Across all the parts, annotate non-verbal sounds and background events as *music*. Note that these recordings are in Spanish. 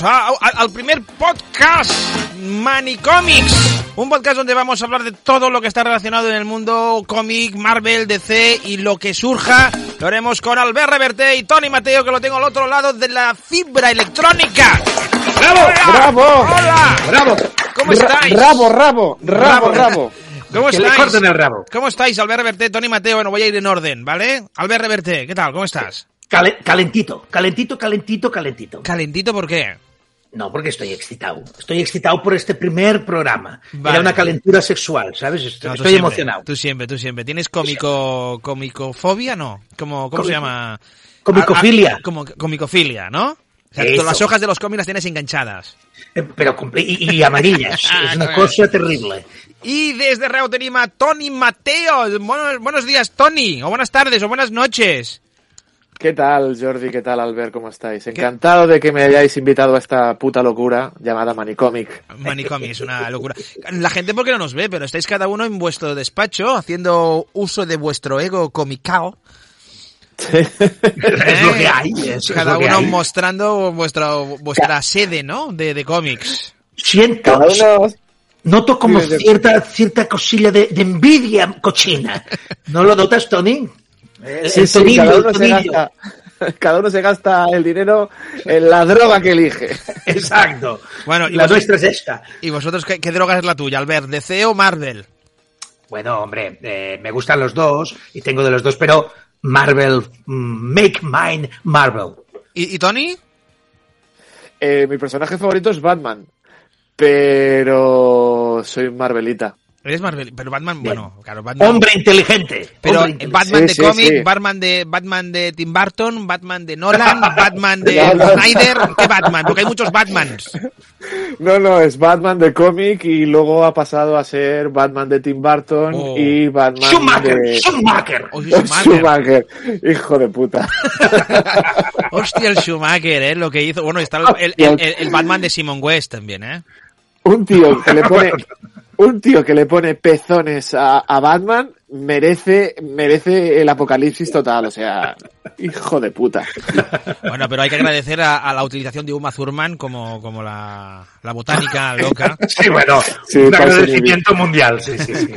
bienvenidos a- a- al primer podcast Manicomics. Un podcast donde vamos a hablar de todo lo que está relacionado en el mundo cómic, Marvel, DC y lo que surja. Lo haremos con Albert Reverte y Tony Mateo, que lo tengo al otro lado de la fibra electrónica. ¡Bravo! ¡Bravo! ¡Hola! ¡Bravo! ¿Cómo estáis? ¡Rabo, rabo! ¡Rabo, rabo! *laughs* ¿Cómo Que le estáis? corten el rabo. ¿Cómo estáis, Albert Reverte, Tony Mateo? Bueno, voy a ir en orden, ¿vale? Albert Reverte, ¿qué tal? ¿Cómo estás? Cale- calentito, calentito, calentito, calentito. ¿Calentito por qué? No, porque estoy excitado. Estoy excitado por este primer programa. Vale. Era una calentura sexual, ¿sabes? Estoy, No, tú estoy siempre, emocionado. Tú siempre, tú siempre. ¿Tienes cómico, comicofobia? No. ¿Cómo, cómo se llama? Comicofilia. Ah, ah, como comicofilia, ¿no? O sea, las hojas de los cómics las tienes enganchadas. Eh, Pero y, y amarillas. *laughs* es una Ah, cosa terrible. Y desde Reuterima, Tony Mateo. Buenos, buenos días, Tony. O buenas tardes, o buenas noches. ¿Qué tal, Jordi? ¿Qué tal, Albert? ¿Cómo estáis? Encantado de que me hayáis invitado a esta puta locura llamada Manicomic. Manicomi, es una locura. La gente porque no nos ve, pero estáis cada uno en vuestro despacho haciendo uso de vuestro ego comicao. Es lo que hay. es- es Cada uno hay. mostrando vuestra, vuestra sede, ¿no? De, de cómics. Siento, noto como cierta, cierta cosilla de, de envidia cochina. ¿No lo notas, Tony? El, Sí, el sí, tonillo, cada el uno se gasta... *laughs* Cada uno se gasta el dinero en la droga que elige. *laughs* Exacto. Bueno, y la vos- nuestra es esta. ¿Y vosotros qué, qué droga es la tuya, Albert? ¿DC o Marvel? Bueno, hombre, eh, me gustan los dos y tengo de los dos, pero Marvel, mm, make mine Marvel. ¿Y, y Tony? Eh, mi personaje favorito es Batman, pero soy Marvelita. Eres Marvel, pero Batman, bueno, claro, Batman. Hombre inteligente. pero hombre inteligente. Batman Sí, de sí, cómic, sí. Batman de Batman de Tim Burton, Batman de Nolan, *laughs* Batman de No, no. Snyder, ¿qué Batman? Porque hay muchos Batmans. No, no, es Batman de cómic y luego ha pasado a ser Batman de Tim Burton Oh. y Batman Schumacher, de... Schumacher. Oh, Schumacher. Schumacher. Hijo de puta. *laughs* Hostia, el Schumacher, ¿eh? Lo que hizo. Bueno, está el, el- el- el Batman de Simon West también, ¿eh? Un tío que le pone... *laughs* Un tío que le pone pezones a, a Batman merece, merece el apocalipsis total, o sea, hijo de puta. Bueno, pero hay que agradecer a, a la utilización de Uma Thurman como, como la, la botánica loca. Sí, bueno, Sí, un agradecimiento mundial, sí, sí, sí.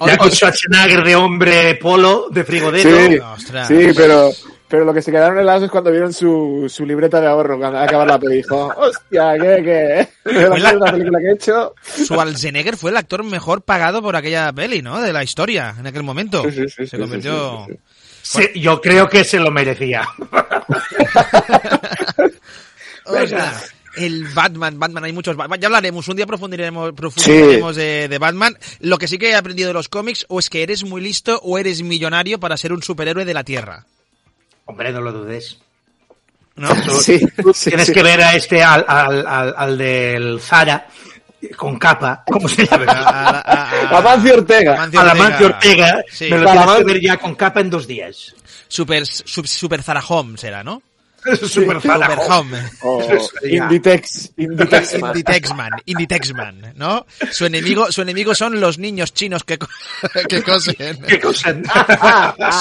O- Ya con Schwarzenegger de hombre polo, de frigodero. Sí, pero, pero lo que se quedaron helados es cuando vieron su, su libreta de ahorro, cuando acabar la peli, dijo, hostia, ¿qué, qué? Fue la- La la película que he hecho. Schwarzenegger fue el actor mejor pagado por aquella peli, ¿no? De la historia, en aquel momento. Sí, sí, sí, Se convirtió... sí, sí, sí. Sí, yo creo que se lo merecía. *laughs* Ostras, El Batman, Batman, hay muchos Batman. Ya hablaremos, un día profundiremos, profundiremos de, de Batman. Lo que sí que he aprendido de los cómics, o es que eres muy listo o eres millonario para ser un superhéroe de la Tierra. Hombre, no lo dudes. ¿No? Sí, *laughs* sí, Tienes sí. que ver a este, al, al, al, al del Zara, con capa, ¿cómo se llama? A- a- a- Amancio Ortega. Amancio A la Mancio Ortega, Sí. me lo tienes que ver ya con capa en dos días. Super, su- super Zara Home será, ¿no? Super. Super Home. O. Inditex, Inditexman. Inditexman, Inditexman, ¿no? Su enemigo, su enemigo son los niños chinos que, co- *laughs* que cosen. ¿Qué cosa?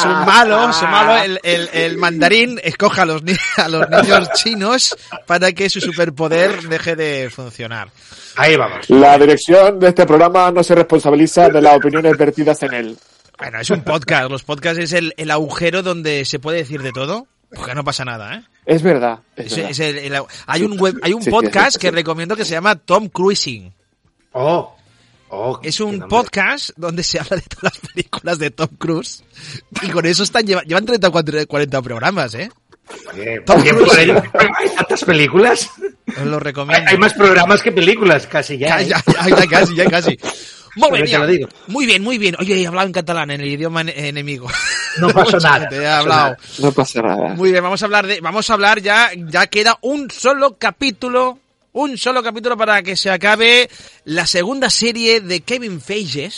Su malo, su malo, el, el, el mandarín escoja a los, ni- a los niños chinos para que su superpoder deje de funcionar. Ahí vamos. La dirección de este programa no se responsabiliza de las opiniones vertidas en él. Bueno, es un podcast. Los podcasts es el, el agujero donde se puede decir de todo. Porque no pasa nada, ¿eh? Es verdad. Es Es- verdad. es el- el- hay un web, hay un Sí, sí, podcast sí, que sí. recomiendo que se llama Tom Cruising. Oh. Oh, Es un podcast donde se habla de todas las películas de Tom Cruise. Y con eso están lleva- llevan 30 o 40 programas, ¿eh? Tom Cruise. ¿Hay tantas películas? Os lo Hay, recomiendo. hay más programas que películas, casi. Ya, ¿eh? ya, ya, ya casi, ya casi. Muy bien, muy bien, muy bien. Oye, he hablado en catalán, en el idioma en- enemigo. *laughs* No pasó nada. He hablado. No pasa nada. Muy bien, vamos a hablar de, vamos a hablar ya, ya queda un solo capítulo, un solo capítulo para que se acabe la segunda serie de Kevin Feige.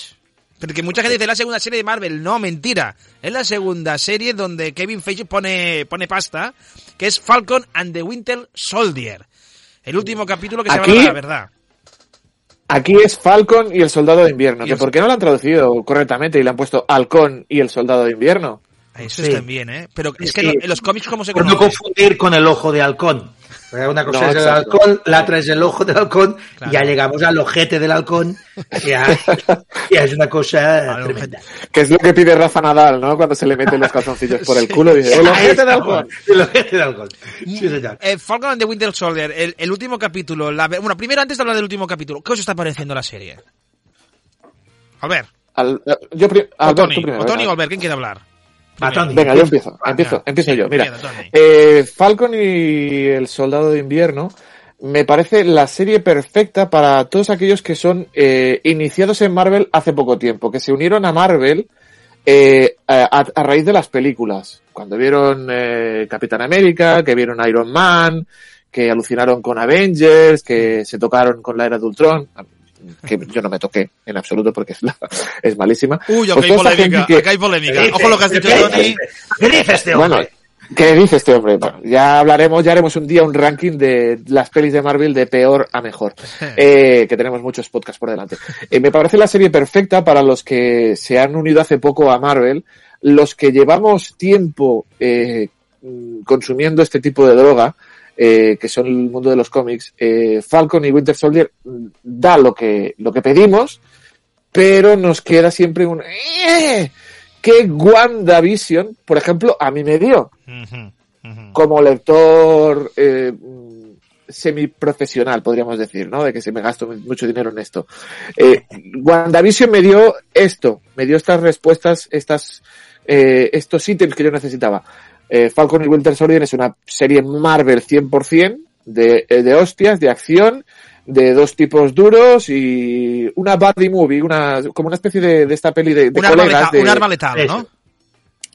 Porque mucha gente dice la segunda serie de Marvel. No, mentira. Es la segunda serie donde Kevin Feige pone, pone pasta, que es Falcon and the Winter Soldier. El último capítulo que se Aquí- llama La Verdad. Aquí es Falcon y el Soldado de Invierno. Y ¿Que ¿Por qué no lo han traducido correctamente y le han puesto Halcón y el Soldado de Invierno? Eso Sí. está bien, ¿eh? Pero es que Sí. en lo- en los cómics, ¿cómo se Por no conoce? confundir con el ojo de halcón. Una cosa No, es el halcón, la otra es el ojo del halcón, Claro. y ya llegamos al ojete del halcón, que ya, *laughs* ya es una cosa tremenda. Que es lo que pide Rafa Nadal, ¿no? Cuando se le meten los calzoncillos por el culo y dice, el ojete de halcón. El ojete del halcón. Sí, señor. Eh, Falcon and the Winter Soldier, el, el último capítulo. La, bueno, primero antes de hablar del último capítulo, ¿qué os está pareciendo la serie? Albert, Al- yo pri- o Albert, Tony, tú primero, o Tony Albert, ¿quién quiere hablar? Va, Tony. Venga, yo empiezo, empiezo, empiezo yo. Mira, eh, Falcon y el Soldado de Invierno me parece la serie perfecta para todos aquellos que son eh, iniciados en Marvel hace poco tiempo, que se unieron a Marvel eh, a, a raíz de las películas. Cuando vieron eh, Capitán América, que vieron Iron Man, que alucinaron con Avengers, que se tocaron con la era de Ultron, que yo no me toqué en absoluto porque es, la- es malísima. Uy, Pues acá hay toda esta polémica, que- acá hay polémica. ¿Qué Ojo lo que has dicho, ¿Qué Tony. ¿Qué dice este Bueno, hombre? ¿qué dice este hombre? Bueno, ya hablaremos, ya haremos un día un ranking de las pelis de Marvel de peor a mejor, *laughs* eh, que tenemos muchos podcasts por delante. Eh, me parece la serie perfecta para los que se han unido hace poco a Marvel, los que llevamos tiempo eh, consumiendo este tipo de droga, eh, que son el mundo de los cómics. Eh, Falcon y Winter Soldier da lo que, lo que pedimos, pero nos queda siempre un... "Eh", que WandaVision, por ejemplo, a mí me dio como lector eh, semiprofesional, podríamos decir, ¿no? De que se me gasto mucho dinero en esto. Eh, WandaVision me dio esto, me dio estas respuestas, estas, eh, estos ítems que yo necesitaba. Eh, Falcon y Winter Soldier es una serie Marvel 100% de, eh, de hostias, de acción, de dos tipos duros y una buddy movie, una, como una especie de, de esta peli de, de Un arma, colegas letal, de- un arma letal, ¿no?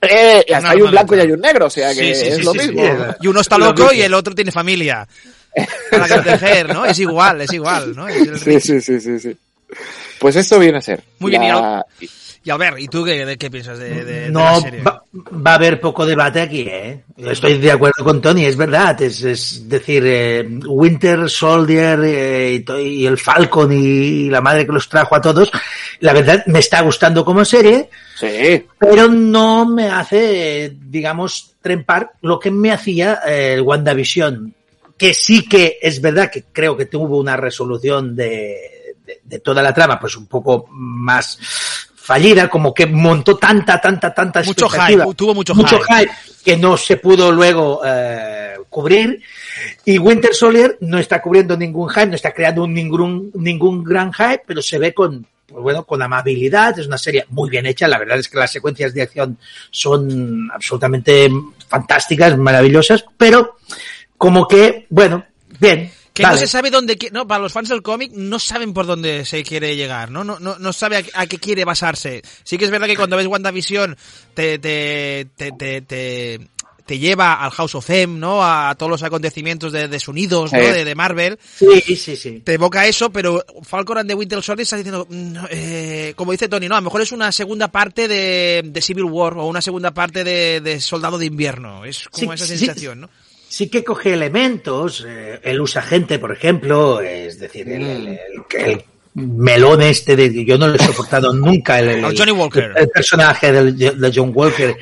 Eh, y hasta Un hay un blanco y hay un negro, o sea que Sí, sí, es sí, lo sí, mismo. sí. Y uno está Lo loco y el otro tiene familia. *laughs* Para proteger, ¿no? Es igual, es igual, ¿no? Es el Sí, sí, sí, sí, sí. Pues esto viene a ser. Muy bien, la- Y Albert, ¿y tú qué, qué piensas de, de- de la No serie? va, va a haber poco debate aquí, ¿eh? Estoy de acuerdo con Tony, es verdad. Es, es decir, eh, Winter Soldier eh, y el Falcon y la madre que los trajo a todos, la verdad me está gustando como serie, Sí, pero no me hace, eh, digamos, trempar lo que me hacía eh, el WandaVision. Que sí que es verdad que creo que tuvo una resolución de, de, de toda la trama, pues un poco más fallida, como que montó tanta, tanta, tanta Mucho expectativa. hype, tuvo mucho, mucho hype. hype que no se pudo luego eh, cubrir y Winter Soldier no está cubriendo ningún hype, no está creando ningún ningún gran hype, pero se ve con pues bueno, con amabilidad, es una serie muy bien hecha, la verdad es que las secuencias de acción son absolutamente fantásticas, maravillosas, pero como que, bueno, bien. Que no se sabe dónde, no, para los fans del cómic no saben por dónde se quiere llegar, ¿no? No, no, no sabe a, a qué quiere basarse. Sí que es verdad que cuando ves WandaVision te, te, te, te, te, te lleva al House of M, ¿no? A todos los acontecimientos de, de sonidos, ¿no? De, de Marvel. Sí, sí, sí. Te evoca eso, pero Falcon and the Winter Soldier está diciendo, mm, eh, como dice Tony, no, a lo mejor es una segunda parte de, de Civil War o una segunda parte de, de Soldado de Invierno. Es como Sí, esa sí, sensación, ¿no? Sí que coge elementos, eh, el usa gente, por ejemplo, es decir, el, el- el- el melón este de yo no lo he soportado *laughs* nunca el, el- Al Johnny Walker. el personaje del- de John Walker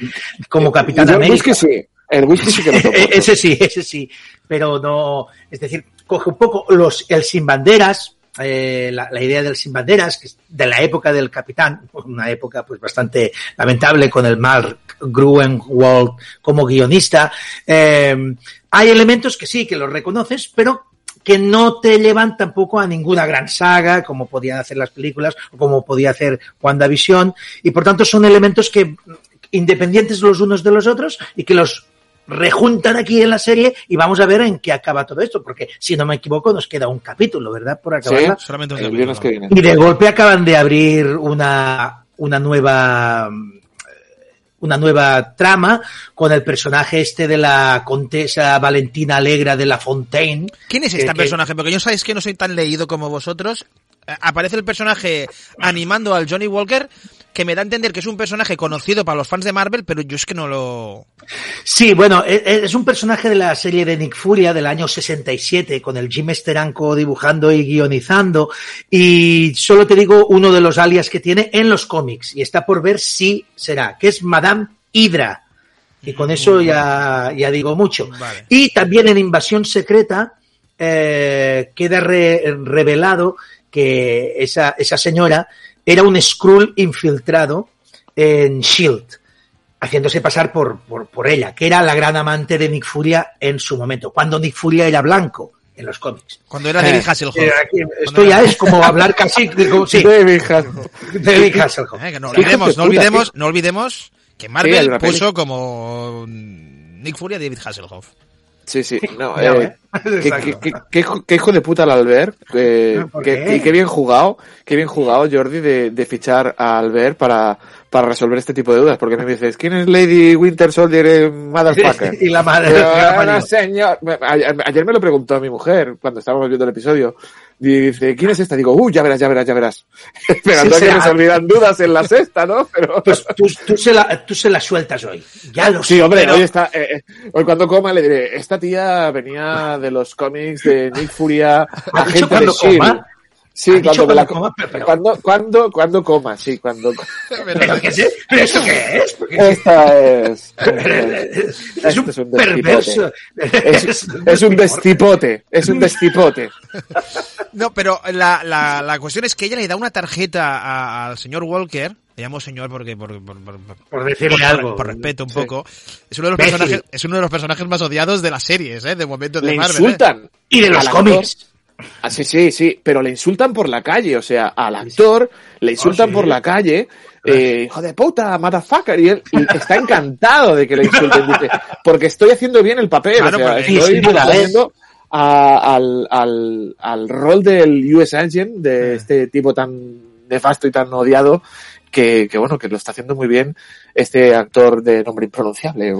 como Capitán Yo el América. whisky sí, el whisky sí que lo *laughs* ese sí, ese sí, pero no, es decir, coge un poco los el sin banderas, eh, la, idea del sin banderas, que es de la época del capitán, una época pues bastante lamentable con el Mark Gruenwald como guionista. Eh, hay elementos que sí, que los reconoces, pero que no te llevan tampoco a ninguna gran saga, como podían hacer las películas, o como podía hacer WandaVision, y por tanto son elementos que, independientes los unos de los otros, y que los rejuntan aquí en la serie y vamos a ver en qué acaba todo esto, porque si no me equivoco nos queda un capítulo, ¿verdad? Por Sí, acabarla. Solamente un capítulo. viernes que viene. Y de golpe acaban de abrir una, una nueva una nueva trama con el personaje este de la contesa Valentina Alegra de la Fontaine. ¿Quién es este que- personaje? Porque yo sabéis que no soy tan leído como vosotros. Aparece el personaje animando al Johnny Walker, que me da a entender que es un personaje conocido para los fans de Marvel, pero yo es que no lo... Sí, bueno, e- e- es un personaje de la serie de Nick Furia del año 67, con el Jim Steranko dibujando y guionizando. Y solo te digo uno de los alias que tiene en los cómics, y está por ver si será, que es Madame Hydra. Y con eso ya, ya digo mucho. Vale. Y también en Invasión Secreta eh, queda re- revelado que esa, esa señora era un Skrull infiltrado en Shield, haciéndose pasar por, por, por ella, que era la gran amante de Nick Furia en su momento, cuando Nick Furia era blanco en los cómics. Cuando era Eh, David Hasselhoff. Eh, aquí- esto ya es como hablar casi de, como- sí, David Hasselhoff. David Hasselhoff. Eh, que no olvidemos, no olvidemos, *laughs* no olvidemos que Marvel puso como Nick Fury a David Hasselhoff. Sí, sí. No, eh, qué, Exacto. qué- qué- qué hijo- de puta el Albert. eh, y qué bien jugado, qué bien jugado Jordi de, de fichar a Albert para, para resolver este tipo de dudas. Porque me dices, ¿quién es Lady Winter Soldier Motherfucker? *laughs* y la madre. Pero, la "Ah, madre- no, señor. Ayer me lo preguntó mi mujer cuando estábamos viendo el episodio. Y dice, ¿quién es esta? Digo, uh, ya verás, ya verás, ya verás. *laughs* Esperando Sí, a que será. nos olvidan dudas en la sexta, ¿no? Pero... *laughs* Pues tú, tú, se la, tú se la sueltas hoy. Ya lo Sí, sé, hombre, pero- hoy está. eh, eh, hoy cuando coma le diré, esta tía venía de los cómics de Nick Furia, ¿Ha dicho cuando coma? Sí, ¿Ha dicho cuando, la cuando coma? Pero- pero- cuando, cuando, cuando coma, sí, cuando. *laughs* ¿Pero, qué es, ¿Pero eso qué es? Porque Esta es. *laughs* es un Este es un perverso. Es, es un destipote, es un destipote. *laughs* No, pero la, la, la cuestión es que ella le da una tarjeta a- al señor Walker. Le llamo señor porque por, por, por- por- decirle por- algo. por respeto un Sí. poco. Es uno de los personajes, es uno de los personajes más odiados de las series, ¿eh? De momento de Le Marvel. ¿eh? insultan. Y de los cómics. Ah, sí, sí, sí, pero le insultan por la calle, o sea, al actor le insultan Oh, sí. por la calle, eh, hijo de puta, motherfucker, y él y está encantado de que le insulten, dice, porque estoy haciendo bien el papel, Claro, o sea, estoy respondiendo a- al, al, al rol del US Agent, de este tipo tan nefasto y tan odiado, que, que bueno, que lo está haciendo muy bien este actor de nombre impronunciable.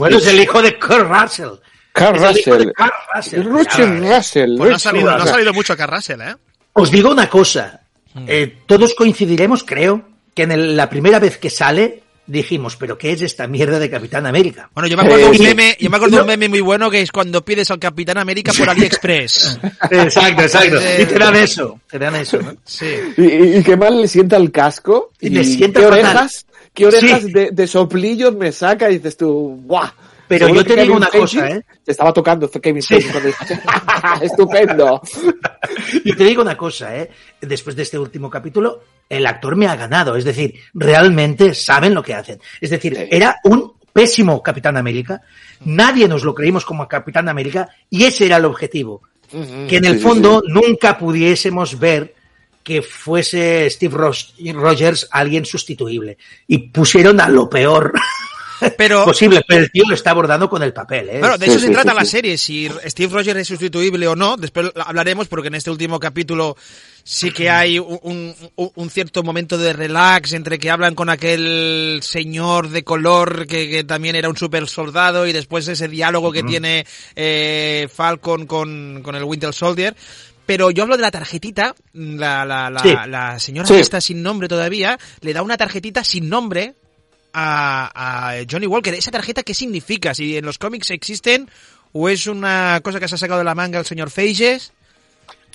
Bueno, es el hijo de Kurt Russell. Carl Russell. Kurt Russell. Russell, Russell. Pues no ha salido, no ha salido mucho a Russell, ¿eh? Os digo una cosa. Eh, todos coincidiremos, creo, que en el- la primera vez que sale dijimos, pero ¿qué es esta mierda de Capitán América? Bueno, yo me acuerdo de Eh, un meme, yo me acuerdo de un no. meme muy bueno que es cuando pides al Capitán América por AliExpress. *laughs* Exacto, exacto. Eh, Y te dan eso, te dan eso, ¿no? Sí. Y, y, qué mal le sienta el casco. Y Y, le sienta qué fatal. orejas, qué orejas Sí. de, de soplillos me saca y dices tú, ¡buah! Pero Seguro yo te digo Kevin una Feige cosa, ¿eh? Te estaba tocando Kevin Sí. Feige cuando dijiste, *laughs* ¡estupendo! *laughs* Y te digo una cosa, ¿eh? Después de este último capítulo, el actor me ha ganado. Es decir, realmente saben lo que hacen. Es decir, Sí. era un pésimo Capitán América. Nadie nos lo creímos como Capitán América y ese era el objetivo. Que en el Sí, sí, fondo nunca pudiésemos ver que fuese Steve Rogers alguien sustituible. Y pusieron a lo peor *laughs* Pero, posible, pero el tío lo está abordando con el papel, ¿eh? Bueno, de eso sí, se trata sí, la sí. serie, si Steve Rogers es sustituible o no, después hablaremos porque en este último capítulo sí que hay un, un- un cierto momento de relax entre que hablan con aquel señor de color que, que también era un super soldado y después ese diálogo que tiene eh, Falcon con, con el Winter Soldier. Pero yo hablo de la tarjetita, la, la, la, Sí. la señora Sí. que está sin nombre todavía, le da una tarjetita sin nombre a, a Johnny Walker. ¿Esa tarjeta qué significa? ¿Si en los cómics existen o es una cosa que se ha sacado de la manga el señor Feiges?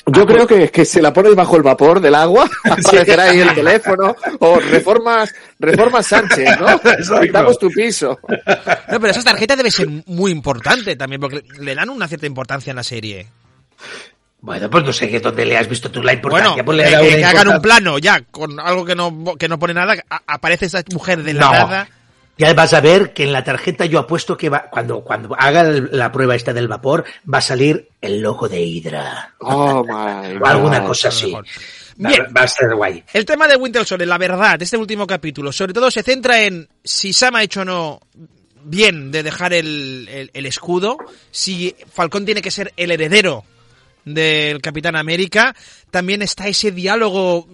Yo creo que, que se la pones bajo el vapor del agua, *laughs* aparecerá ahí el teléfono, o reformas, reformas Sánchez, ¿no? *laughs* Pintamos tu piso. No, pero esa tarjeta debe ser muy importante también, porque le dan una cierta importancia en la serie. Bueno, pues no sé qué dónde le has visto tú la Bueno, importancia. pues le que, que- hagan un plano ya, con algo que no, que no pone nada, a- aparece esa mujer de la No. nada. Ya vas a ver que en la tarjeta yo apuesto que va, cuando, cuando haga el- la prueba esta del vapor, va a salir el logo de Hydra. Oh, *laughs* my O alguna God. cosa así. Bien. va a ser guay. El tema de Winter Soldier, la verdad, de este último capítulo, sobre todo se centra en si Sam ha hecho o no bien de dejar el, el- el escudo, si Falcón tiene que ser el heredero del Capitán América, también está ese diálogo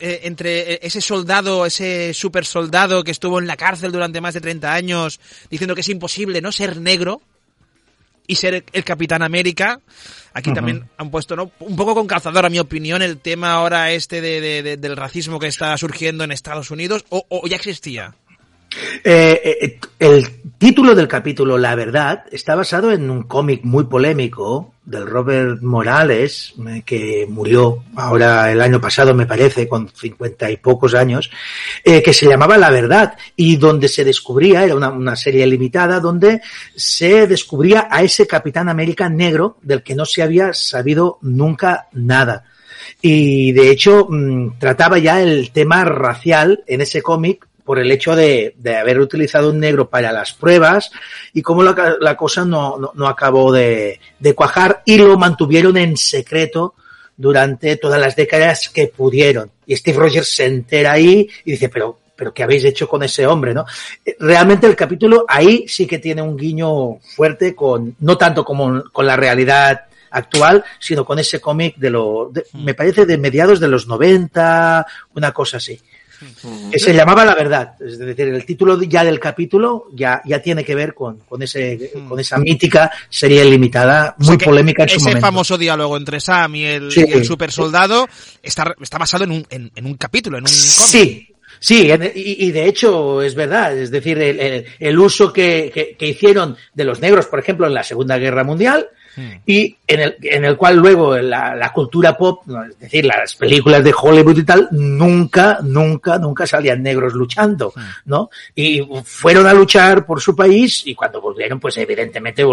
eh, entre ese soldado, ese super soldado que estuvo en la cárcel durante más de 30 años, diciendo que es imposible no ser negro y ser el Capitán América. Aquí también han puesto ¿no? un poco con calzador, a mi opinión, el tema ahora este de, de- de- del racismo que está surgiendo en Estados Unidos, o, o ya existía. Eh, eh, el título del capítulo, La Verdad, está basado en un cómic muy polémico del Robert Morales, eh, que murió ahora el año pasado, me parece, con cincuenta y pocos años, eh, que se llamaba La Verdad y donde se descubría, era una, una, serie limitada, donde se descubría a ese Capitán América negro del que no se había sabido nunca nada. Y de hecho, mmm, trataba ya el tema racial en ese cómic por el hecho de, de, haber utilizado un negro para las pruebas y cómo la, la cosa no, no, acabó de, cuajar y lo mantuvieron en secreto durante todas las décadas que pudieron. Y Steve Rogers se entera ahí y dice, pero, pero ¿qué habéis hecho con ese hombre? ¿no? Realmente el capítulo ahí sí que tiene un guiño fuerte con, no tanto como con la realidad actual, sino con ese cómic de lo, de, me parece de mediados de los 90, una cosa así. Que se llamaba La Verdad. Es decir, el título ya del capítulo ya, ya tiene que ver con, con, ese, con esa mítica serie limitada, muy o sea polémica en su ese momento. famoso diálogo entre Sam y el, sí. y el super soldado está, está basado en un, en, en un capítulo, en un cómic. Sí, Sí, y, y, de hecho es verdad, es decir, el, el, el uso que, que, que, hicieron de los negros, por ejemplo, en la Segunda Guerra Mundial, y en el, en el cual luego la, cultura pop, es decir, las películas de Hollywood y tal, nunca, nunca, nunca salían negros luchando. ¿no? Y fueron a luchar por su país y cuando volvieron, pues evidentemente,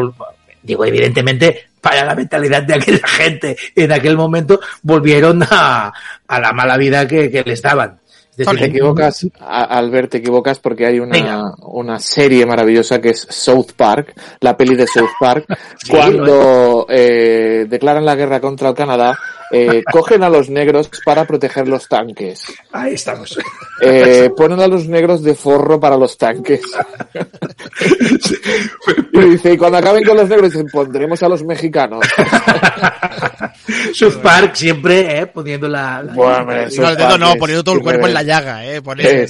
digo evidentemente, para la mentalidad de aquella *laughs* gente en aquel momento, volvieron a, a la mala vida que, que les daban. Es decir, te equivocas, Albert, te equivocas porque hay una, una serie maravillosa que es South Park, la peli de South Park, *laughs* sí, cuando eh, declaran la guerra contra el Canadá, eh, *laughs* cogen a los negros para proteger los tanques. Ahí estamos. Eh, *laughs* ponen a los negros de forro para los tanques. y dice, y cuando acaben con los negros, dicen, pondremos a los mexicanos. South Park siempre, eh, poniendo la... la... Bueno, no, el dedo no, poniendo todo el cuerpo en la llaga, eh, ponen,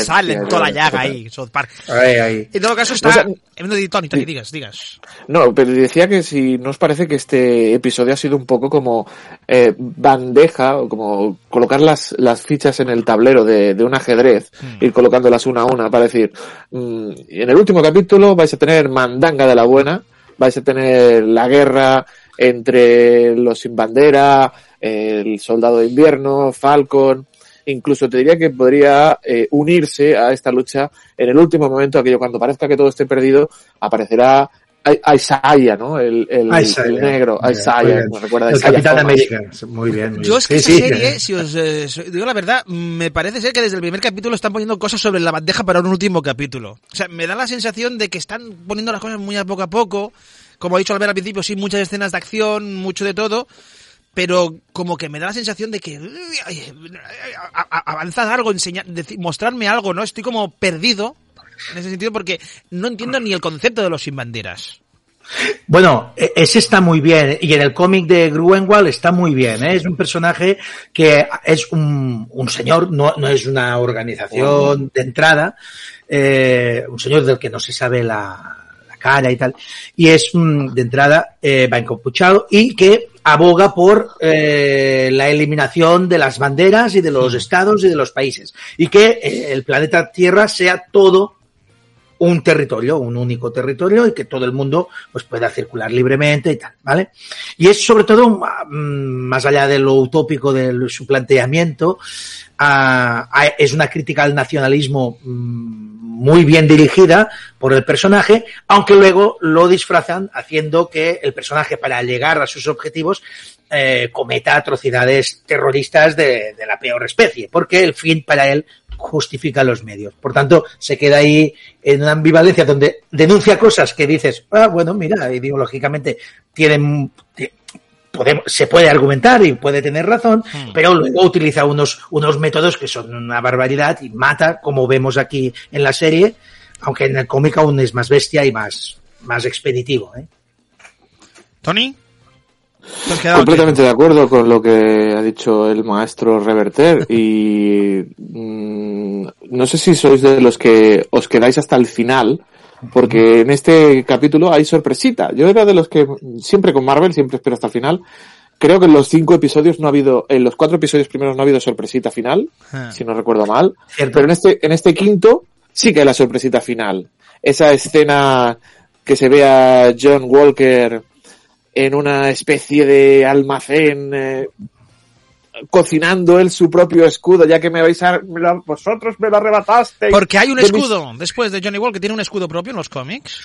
sal en toda la llaga ahí, South Park. Ahí, ahí. En todo caso está... O sea, Tony, Tony, digas, digas. No, pero decía que si nos parece que este episodio ha sido un poco como eh, bandeja, o como colocar las, las fichas en el tablero de, de un ajedrez, mm. ir colocándolas una a una para decir, mmm, en el último capítulo vais a tener mandanga de la buena, vais a tener la guerra entre los sin bandera, el soldado de invierno, Falcon, incluso te diría que podría eh, unirse a esta lucha en el último momento, aquello cuando parezca que todo esté perdido, aparecerá Isaiah, ¿no? El, el, Isaiah, el negro, Isaiah, me recuerda El Capitán América, muy bien. Muy Yo es que sí, esa sí, serie, si os eh, digo la verdad, me parece ser que desde el primer capítulo están poniendo cosas sobre la bandeja para un último capítulo. O sea, me da la sensación de que están poniendo las cosas muy a poco a poco, como ha dicho Albert al principio, sí, muchas escenas de acción, mucho de todo, pero como que me da la sensación de que avanzad algo, enseñar, decir, mostrarme algo, ¿no? Estoy como perdido en ese sentido porque no entiendo ni el concepto de los sin banderas. Bueno, ese está muy bien y en el cómic de Gruenwald está muy bien. ¿eh? Es un personaje que es un, un señor, no, no, es una organización de entrada, eh, un señor del que no se sabe la cara y tal, y es de entrada eh, va encapuchado y que aboga por eh, la eliminación de las banderas y de los estados y de los países. Y que eh, el planeta Tierra sea todo un territorio, un único territorio y que todo el mundo pues pueda circular libremente y tal, ¿vale? Y es sobre todo, mm, más allá de lo utópico de su planteamiento, a, a, es una crítica al nacionalismo mmm, muy bien dirigida por el personaje, aunque luego lo disfrazan haciendo que el personaje para llegar a sus objetivos eh, cometa atrocidades terroristas de, de la peor especie, porque el fin para él justifica los medios. Por tanto, se queda ahí en una ambivalencia donde denuncia cosas que dices, ah, bueno, mira, ideológicamente tienen, podemos, se puede argumentar y puede tener razón, hmm. pero luego utiliza unos, unos métodos que son una barbaridad y mata, como vemos aquí en la serie, aunque en el cómic aún es más bestia y más, más expeditivo. ¿eh? Tony? Completamente de acuerdo con lo que ha dicho el maestro Reverter y mmm, *laughs* no sé si sois de los que os quedáis hasta el final, porque en este capítulo hay sorpresita. Yo era de los que siempre con Marvel, siempre espero hasta el final. Creo que en los cinco episodios no ha habido, en los cuatro episodios primeros no ha habido sorpresita final, ah. si no recuerdo mal. Cierto. Pero en este, en este quinto sí que hay la sorpresita final. esa escena que se ve a John Walker en una especie de almacén eh, cocinando él su propio escudo, ya que me vais a... me lo- vosotros me lo arrebataste. Porque hay un De mis- escudo, después de Johnny Wall, que tiene un escudo propio en los cómics.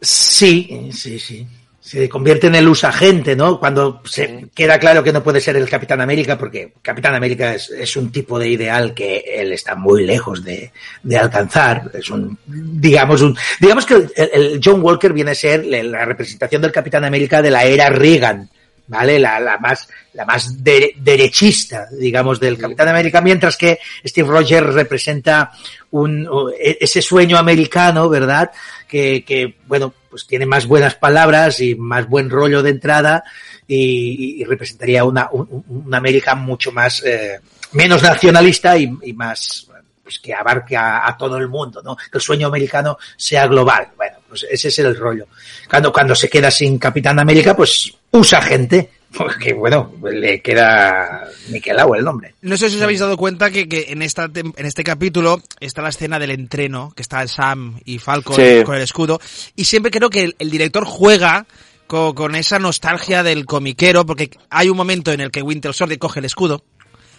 Sí, sí, sí. Se convierte en el usagente, ¿no? Cuando se queda claro que no puede ser el Capitán América, porque Capitán América es, es un tipo de ideal que él está muy lejos de, de alcanzar. Es un, digamos, un, digamos que el, el John Walker viene a ser la representación del Capitán América de la era Reagan. ¿Vale? La, la más, la más de- derechista, digamos, del Capitán América, mientras que Steve Rogers representa un, e- ese sueño americano, ¿verdad? Que, que, bueno, pues tiene más buenas palabras y más buen rollo de entrada y, y representaría una, un- América mucho más, eh, menos nacionalista y, y más, pues que abarque a, a todo el mundo, ¿no? Que el sueño americano sea global. Bueno, pues ese es el rollo. Cuando, cuando se queda sin Capitán América, pues usa gente, porque bueno, le queda Niquelao el nombre. No sé si os habéis dado cuenta que, que en, esta, tem- en este capítulo está la escena del entreno, que está Sam y Falcon Sí. con el escudo, y siempre creo que el, el director juega co- con, esa nostalgia del comiquero, porque hay un momento en el que Winter Soldier coge el escudo,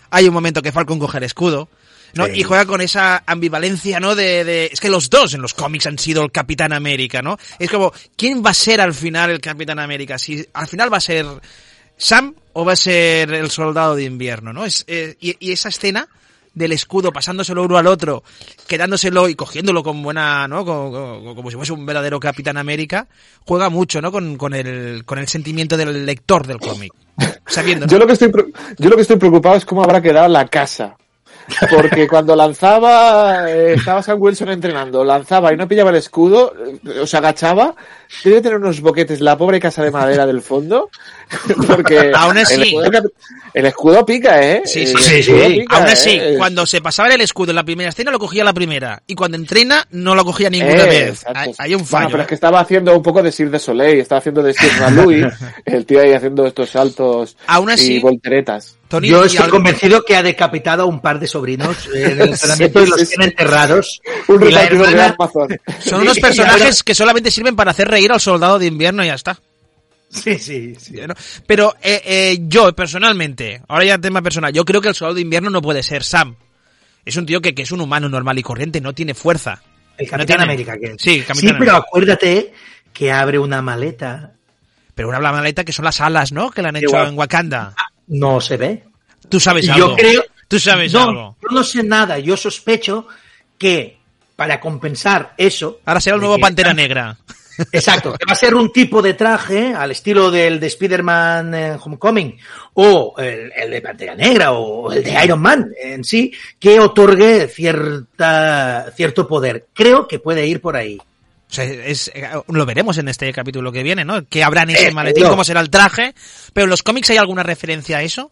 hay un momento que Falcon coge el escudo, ¿no? Y juega con esa ambivalencia, ¿no? De, de, es que los dos en los cómics han sido el Capitán América, ¿no? Es como, ¿quién va a ser al final el Capitán América? Si al final va a ser Sam o va a ser el soldado de invierno, ¿no? Es, eh, y, y esa escena del escudo pasándoselo uno al otro, quedándoselo y cogiéndolo con buena, ¿no? Como, como- como si fuese un verdadero Capitán América, juega mucho, ¿no? Con, con el, con el sentimiento del lector del cómic. Sabiendo, ¿no? Yo lo que estoy yo lo que estoy preocupado es cómo habrá quedado la casa. Porque cuando lanzaba, eh, estaba Sam Wilson entrenando, lanzaba y no pillaba el escudo, eh, o se agachaba, debe tener unos boquetes la pobre casa de madera del fondo, *laughs* porque Aún así. el, escudo, el escudo pica, ¿eh? Sí, sí, sí, escudo sí. pica, Aún así, ¿eh? cuando se pasaba el escudo en la primera escena lo cogía la primera. Y cuando entrena no lo cogía ninguna Eh, vez. Hay, hay un Bueno, fallo. pero ¿eh? es que estaba haciendo un poco de Sir de Soleil, estaba haciendo de Sir Ralui, *laughs* el tío ahí haciendo estos saltos Aún así- y volteretas. Tony, Yo estoy convencido que ha decapitado a un par de sobrinos eh, en el *laughs* entrenamiento Sí, y los sí, sí. tiene enterrados. Un Y la hermana- son unos personajes que solamente sirven para hacer reír al soldado de invierno y ya está. Sí, sí, sí. Pero eh, eh, yo, personalmente, ahora ya tema personal, yo creo que el soldado de invierno no puede ser Sam. Es un tío que, que es un humano normal y corriente, no tiene fuerza. El No Capitán tiene- América. Que... Sí, Capitán sí, pero América. acuérdate que abre una maleta. Pero una maleta que son las alas, ¿no? Que le han hecho Igual. en Wakanda. No se ve. Tú sabes algo. yo creo. Tú sabes no, algo. Yo no sé nada. Yo sospecho que para compensar eso. Ahora será el nuevo Pantera Negra. Exacto, que va a ser un tipo de traje al estilo del de Spider-Man eh, Homecoming o el, el de Pantera Negra o el de Iron Man en sí, que otorgue cierta, cierto poder. Creo que puede ir por ahí. O sea, es, eh, lo veremos en este capítulo que viene, ¿no? Que habrá en ese Eh, maletín, no. cómo será el traje. Pero en los cómics hay alguna referencia a eso.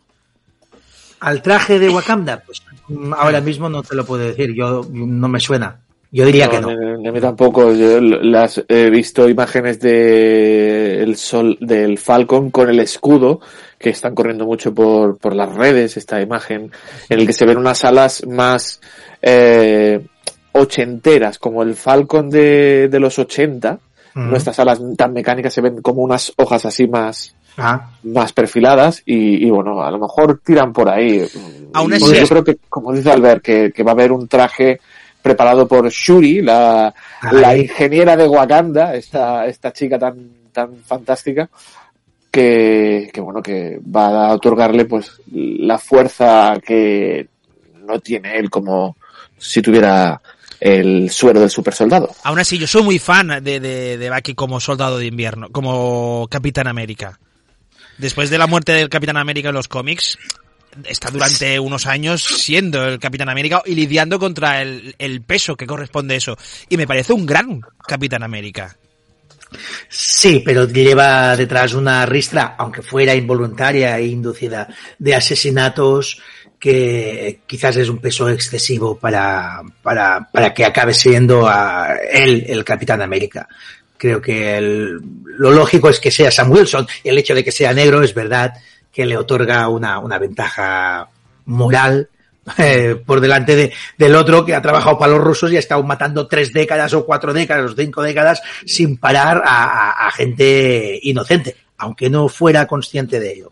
Al traje de *laughs* Wakanda, pues mm, ahora mismo no te lo puedo decir, yo no me suena. Yo diría que no. a mí tampoco. Yo las he visto imágenes de el sol del Falcon con el escudo que están corriendo mucho por, por las redes. Esta imagen en el que se ven unas alas más eh, ochenteras, como el Falcon de, de los 80. Mm. No estas alas tan mecánicas se ven como unas hojas así más Ah, más perfiladas y, y, bueno, a lo mejor tiran por ahí. Aún así- yo creo que, como dice Albert, que, que va a haber un traje preparado por Shuri, la, ingeniera de Wakanda, esta, esta chica tan, tan fantástica, que, que bueno, que va a otorgarle pues la fuerza que no tiene él como si tuviera el suero del super soldado. Aún así, yo soy muy fan de, de, de Bucky como soldado de invierno, como Capitán América. Después de la muerte del Capitán América en los cómics, está durante unos años siendo el Capitán América y lidiando contra el, el peso que corresponde a eso. Y me parece un gran Capitán América. Sí, pero lleva detrás una ristra, aunque fuera involuntaria e inducida, de asesinatos que quizás es un peso excesivo para, para, para que acabe siendo a él el Capitán América. Creo que el- lo lógico es que sea Sam Wilson. y El hecho de que sea negro es verdad que le otorga una, una ventaja moral *laughs* eh, por delante de, del otro que ha trabajado para los rusos y ha estado matando tres décadas o cuatro décadas o cinco décadas sin parar a, a, a gente inocente, aunque no fuera consciente de ello.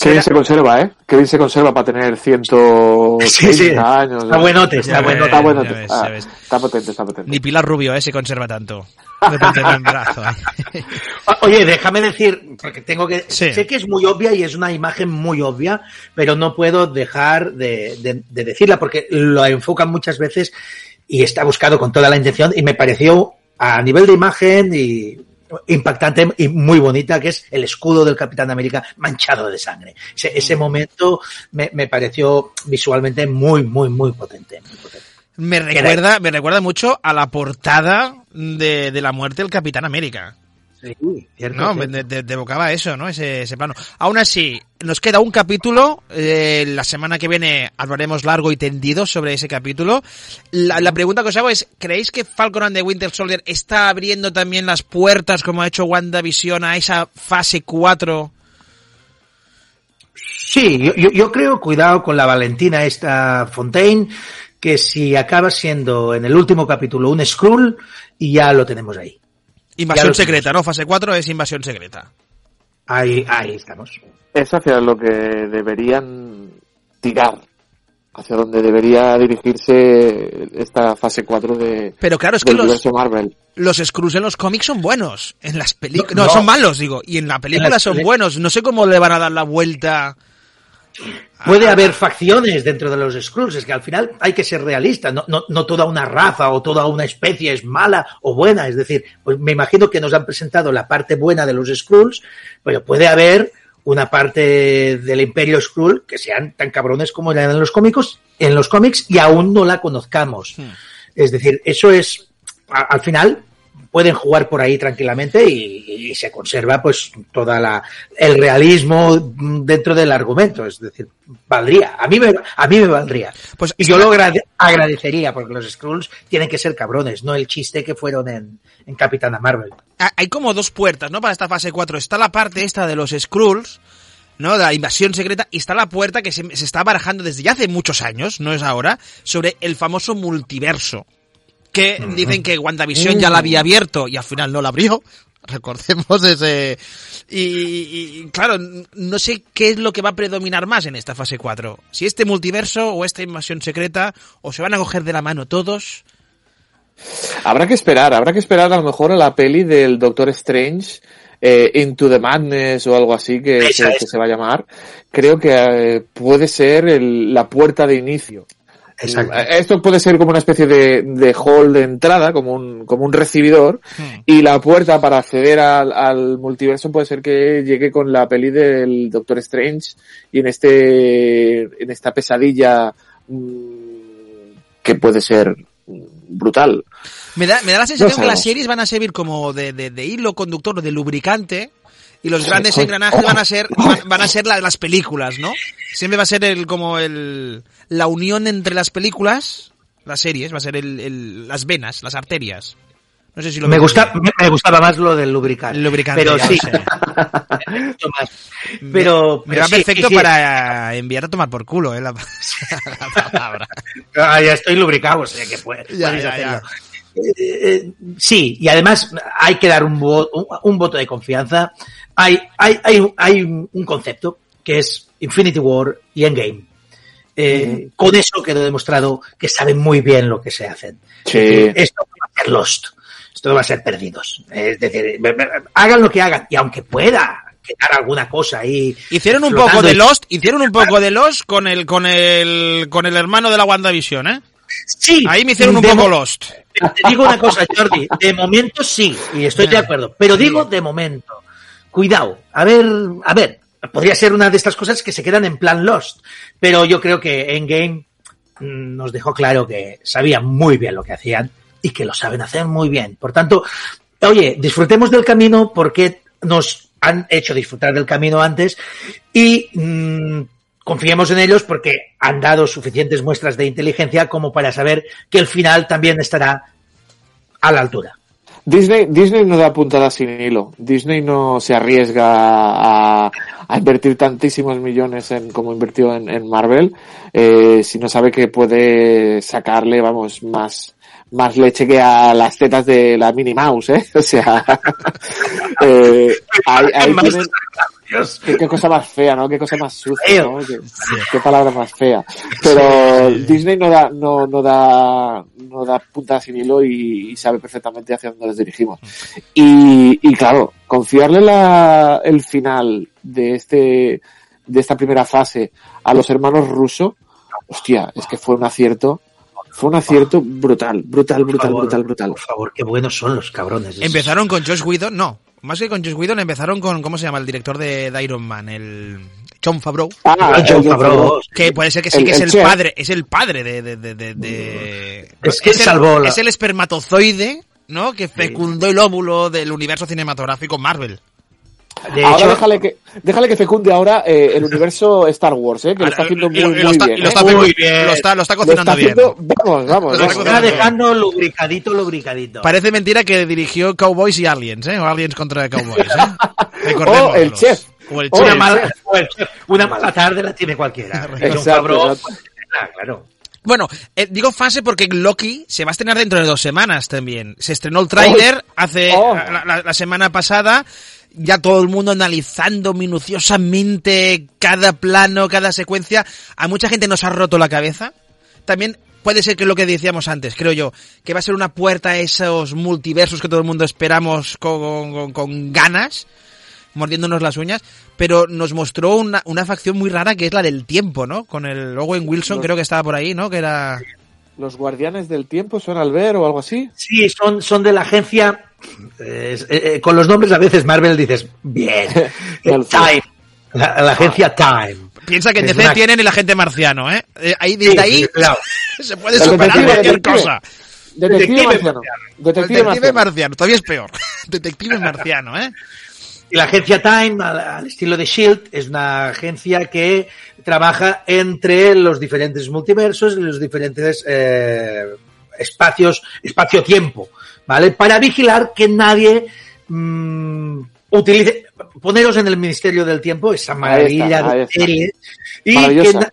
Qué bien se conserva, ¿eh? Qué bien se conserva para tener ciento *laughs* Sí, sí. años. Está buenote, está Ya bueno. ves, Está bueno. ya ves, Ah, está potente, está potente. Ni Pilar Rubio, ¿eh? Se conserva tanto. *laughs* De brazo. ¿eh? Oye, déjame decir, porque tengo que. Sí. Sé que es muy obvia y es una imagen muy obvia, pero no puedo dejar de, de- de decirla porque lo enfocan muchas veces y está buscado con toda la intención y me pareció a nivel de imagen y impactante y muy bonita, que es el escudo del Capitán América manchado de sangre. Ese, ese momento me, me pareció visualmente muy, muy, muy potente. muy potente. Me recuerda, me recuerda mucho a la portada de, de la muerte del Capitán América. Sí, cierto, No, cierto. de, de- de evocaba eso, ¿no? Ese, ese plano. Aún así, nos queda un capítulo. eh, la semana que viene hablaremos largo y tendido sobre ese capítulo. La, la pregunta que os hago es, ¿creéis que Falcon and the Winter Soldier está abriendo también las puertas, como ha hecho WandaVision, a esa fase 4? Sí, yo, yo, yo creo, cuidado con la Valentina esta Fontaine, que si acaba siendo en el último capítulo un Skrull, y ya lo tenemos ahí. Invasión secreta, ¿no? Fase 4 es invasión secreta. Ahí, ahí estamos. Es hacia lo que deberían tirar. Hacia donde debería dirigirse esta fase 4 de, Pero claro, es que los, Marvel. los Skrulls en los cómics son buenos. En las películas... No, No, no. son malos, digo. Y en la película son buenos. No sé cómo le van a dar la vuelta... Puede haber facciones dentro de los Skrulls, es que al final hay que ser realista, no, no, no toda una raza o toda una especie es mala o buena, es decir, pues me imagino que nos han presentado la parte buena de los Skrulls, pero puede haber una parte del Imperio Skrull que sean tan cabrones como eran en los cómicos, en los cómics y aún no la conozcamos. Hmm. Es decir, eso es, al final, pueden jugar por ahí tranquilamente y, y se conserva pues toda la el realismo dentro del argumento es decir valdría a mí me a mí me valdría Pues y yo lo agrade- agradecería porque los Skrulls tienen que ser cabrones no el chiste que fueron en, en Capitana Marvel hay como dos puertas, ¿no? Para esta fase 4. Está la parte esta de los Skrulls, ¿no? De la invasión secreta. Y está la puerta que se, se está barajando desde ya hace muchos años, no es ahora, sobre el famoso multiverso. Que dicen que WandaVision ya la había abierto y al final no la abrió. *laughs* Recordemos ese... Y, y- y, claro, no sé qué es lo que va a predominar más en esta fase 4. Si este multiverso o esta invasión secreta, o se van a coger de la mano todos. Habrá que esperar, habrá que esperar a lo mejor a la peli del Doctor Strange, eh, Into the Madness o algo así que, que se va a llamar. Creo que eh, puede ser el- la puerta de inicio. Exacto. Eh, Esto puede ser como una especie de, de hall de entrada, como un, como un recibidor, Hmm. y la puerta para acceder al, al multiverso puede ser que llegue con la peli del Doctor Strange y en este, en esta pesadilla mm, que puede ser brutal. Me da, me da la sensación que las series van a servir como de, de, de hilo conductor, de lubricante, y los grandes engranajes van a ser, van, van a ser la- las películas, ¿no? Siempre va a ser el, como el, la unión entre las películas, las series, va a ser el, el- las venas, las arterias. No sé si lo me gusta me, me gustaba más lo del lubricante El lubricante, pero ya sí *laughs* sé. pero, Me va sí, perfecto sí, sí. para enviar a tomar por culo, eh, la, *laughs* la palabra. Ah, ya estoy lubricado, o sea que puede- Ya, puedes ya. Eh, eh, sí, y además hay que dar un, vo- un, un voto de confianza. Hay, hay, hay, un- hay un un concepto que es Infinity War y Endgame. Eh, Con eso quedó demostrado que saben muy bien lo que se hacen. Sí. Esto va a ser Lost. Esto no va a ser Perdidos. Es decir, hagan lo que hagan. Y aunque pueda quedar alguna cosa ahí. Hicieron un poco de y- Lost, hicieron un poco de Lost con el, con el, con el hermano de la WandaVision, eh. Sí. Ahí me hicieron un poco Lost. Te digo una cosa, Jordi, de momento sí, y estoy *laughs* de acuerdo, pero digo de momento. Cuidado, a ver, a ver, podría ser una de estas cosas que se quedan en plan Lost, pero yo creo que Endgame mm, nos dejó claro que sabían muy bien lo que hacían y que lo saben hacer muy bien. Por tanto, oye, disfrutemos del camino porque nos han hecho disfrutar del camino antes y mm, confiemos en ellos porque han dado suficientes muestras de inteligencia como para saber que el final también estará a la altura. Disney, Disney no da puntadas sin hilo. Disney no se arriesga a, a invertir tantísimos millones en como invirtió en, en Marvel eh, si no sabe que puede sacarle, vamos, más más leche que a las tetas de la Minnie Mouse, ¿eh? *laughs* O sea, *laughs* eh, ahí, *laughs* ahí tienen, Qué, qué, cosa más fea, ¿no? Qué cosa más sucia, ¿no? Qué, qué, palabra más fea. Pero Disney no da, no, no da, no da punta sin hilo y, y, sabe perfectamente hacia dónde nos dirigimos. Y, y claro, confiarle la, el final de este, de esta primera fase a los hermanos rusos, hostia, es que fue un acierto fue un acierto brutal, brutal, brutal, favor, brutal, brutal. Por favor, qué buenos son los cabrones. Empezaron con Josh Whedon, no, más que con Josh Whedon empezaron con, ¿cómo se llama? El director de, de Iron Man, el John Favreau. Ah, John Favreau. Que puede ser que sí, el, que es el, el padre, es el padre de... de, de, de, de... Es que es salvó el, la... es el espermatozoide, ¿no? Que fecundó sí. el óvulo del universo cinematográfico Marvel. De ahora hecho, déjale que déjale que fecunde ahora eh, el universo Star Wars, eh, que lo está haciendo muy, muy lo está, bien. Lo está, eh. muy bien. Lo está, lo está cocinando lo está haciendo, bien. Vamos, vamos. Lo vamos. está dejando lubricadito, lubricadito. Parece mentira que dirigió Cowboys y Aliens, ¿eh? O Aliens contra Cowboys, ¿eh? *laughs* o el chef. O el chef. Una, mala, o el chef. Una mala tarde la tiene cualquiera. *laughs* Exacto, Favreau, exacto. Ah, claro. Bueno, eh, digo fase porque Loki se va a estrenar dentro de dos semanas también. Se estrenó el tráiler oh. hace oh. la, la, la, semana pasada. Ya todo el mundo analizando minuciosamente cada plano, cada secuencia. A mucha gente nos ha roto la cabeza. También puede ser que lo que decíamos antes, creo yo, que va a ser una puerta a esos multiversos que todo el mundo esperamos con, con, con ganas mordiéndonos las uñas, pero nos mostró una, una, facción muy rara que es la del tiempo, ¿no? Con el Owen Wilson, los, creo que estaba por ahí, ¿no? Que era... ¿Los guardianes del tiempo son Albert o algo así? Sí, son, son de la agencia... Eh, eh, con los nombres a veces Marvel dices, bien, *laughs* Time, la, la, agencia Time. Piensa que en DC una... tienen el agente marciano, ¿eh? Ahí, desde sí, ahí sí, claro. *laughs* se puede superar detective, cualquier detective. cosa. Detective, detective marciano. Detective, detective marciano. marciano. Todavía es peor. *laughs* Detective marciano, ¿eh? Y la agencia Time, al, al, estilo de Shield, es una agencia que trabaja entre los diferentes multiversos y los diferentes eh, espacios, espacio-tiempo, ¿vale? Para vigilar que nadie mmm, utilice, poneros en el Ministerio del Tiempo, esa maravilla está, de serie, y maravillosa. que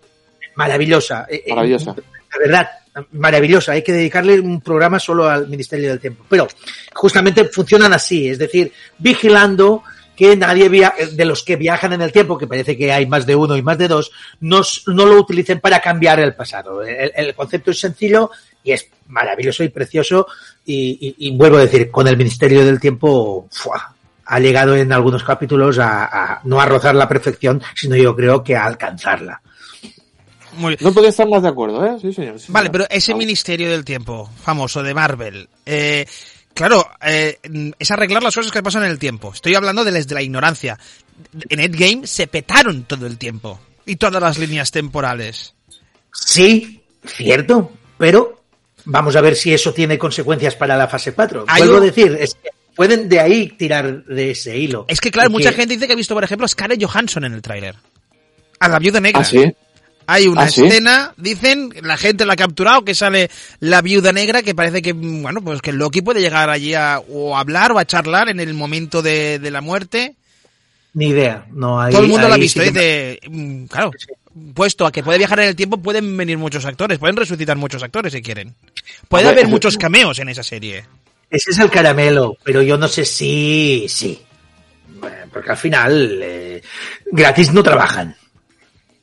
maravillosa, maravillosa. La verdad, maravillosa. Hay que dedicarle un programa solo al Ministerio del Tiempo. Pero justamente funcionan así, es decir, vigilando que nadie via de los que viajan en el tiempo, que parece que hay más de uno y más de dos, no, no lo utilicen para cambiar el pasado. El, el, concepto es sencillo y es maravilloso y precioso. Y, y, y vuelvo a decir, con el Ministerio del Tiempo ¡fua! ha llegado en algunos capítulos a, a, no a rozar la perfección, sino yo creo que a alcanzarla. Muy no podía estar más de acuerdo, ¿eh? Sí, señor. Sí, vale, señor. pero ese Ministerio del Tiempo famoso de Marvel, eh, Claro, eh, es arreglar las cosas que pasan en el tiempo. Estoy hablando de desde la ignorancia. En Endgame se petaron todo el tiempo. Y todas las líneas temporales. Sí, cierto. Pero vamos a ver si eso tiene consecuencias para la fase 4. Hay Vuelvo un- a decir, es que pueden de ahí tirar de ese hilo. Es que, claro, Porque- mucha gente dice que ha visto, por ejemplo, a Scarlett Johansson en el tráiler. A la viuda negra. ¿Ah, sí? Hay una ¿Ah, sí? escena, dicen, la gente la ha capturado, que sale la viuda negra, que parece que, bueno, pues que Loki puede llegar allí a o a hablar o a charlar en el momento de, de la muerte. Ni idea. No hay, Todo el mundo la ha visto, sí que- mm, claro, puesto a que puede viajar en el tiempo, pueden venir muchos actores, pueden resucitar muchos actores si quieren. Puede haber muchos cameos en esa serie. Ese es el caramelo, pero yo no sé si sí. Porque al final eh, gratis no trabajan.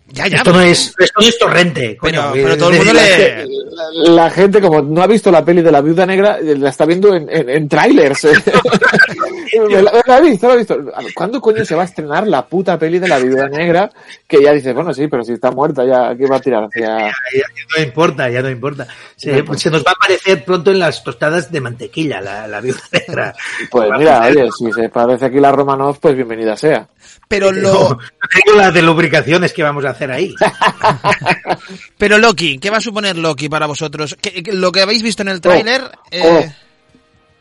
Ya, ya. Esto no es, esto no es torrente. coño. pero todo el mundo le- La, la gente, como no ha visto la peli de la viuda negra, eh, la está viendo en, en, en trailers. *laughs* eh. Me la, la he visto, la he visto. ¿Cuándo coño se va a estrenar la puta peli de la viuda negra? Que ya dices, bueno, sí, pero si está muerta, ya, ¿qué va a tirar hacia...? Ya, ya no importa, ya no importa. Se, No importa. se nos va a aparecer pronto en las tostadas de mantequilla la, la viuda negra. Pues mira, oye, si se parece aquí la Romanov, pues bienvenida sea. Pero No, lo, no tengo las de lubricaciones que vamos a hacer ahí. *laughs* pero Loki, ¿qué va a suponer Loki para vosotros? ¿Qué- qué- lo que habéis visto en el tráiler, eh, oh.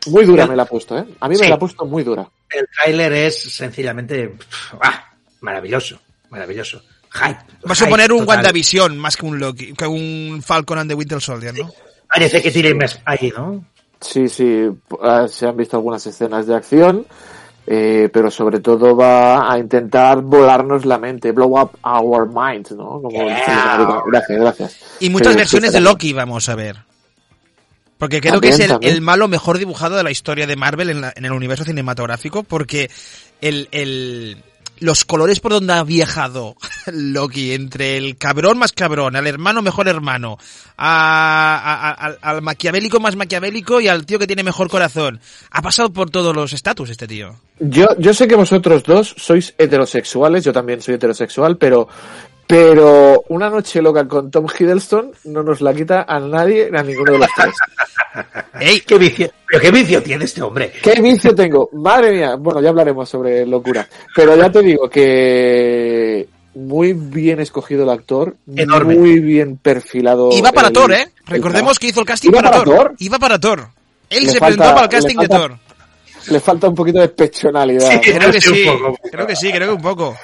Muy dura me la ha puesto, ¿eh? A mí Sí. me la ha puesto muy dura. El tráiler es sencillamente ah, maravilloso, maravilloso. Hype. va a suponer un total. WandaVision más que un Loki, que un Falcon and the Winter Soldier, ¿no? Parece que tiene más ahí, ¿no? Sí, sí, ah, se han visto algunas escenas de acción, eh, pero sobre todo va a intentar volarnos la mente, blow up our minds, ¿no? Como Yeah. Gracias, gracias. Y muchas Sí, versiones sí, de Loki vamos a ver. Porque creo También, que es el, malo mejor dibujado de la historia de Marvel en, la- en el universo cinematográfico, porque el, el, los colores por donde ha viajado *laughs* Loki, entre el cabrón más cabrón, al hermano mejor hermano, a- a- a- al, al maquiavélico más maquiavélico y al tío que tiene mejor corazón. Ha pasado por todos los estatus este tío. Yo, yo sé que vosotros dos sois heterosexuales, yo también soy heterosexual, pero, pero una noche loca con Tom Hiddleston no nos la quita a nadie, a ninguno de los tres. *laughs* ¡Ey! ¿Qué vicio? ¿Pero qué vicio tiene este hombre? ¿Qué vicio tengo? Madre mía. Bueno, ya hablaremos sobre locura. Pero ya te digo que muy bien escogido el actor, Enorme. muy bien perfilado. Iba para el- Thor, ¿eh? Recordemos que hizo el casting ¿Iba para, Thor. Thor? Iba para Thor. Él Le se falta- presentó para el casting falta- de Thor. Le falta un poquito de pechonalidad. Sí. Creo que Sí, poco. creo que sí, creo que un poco.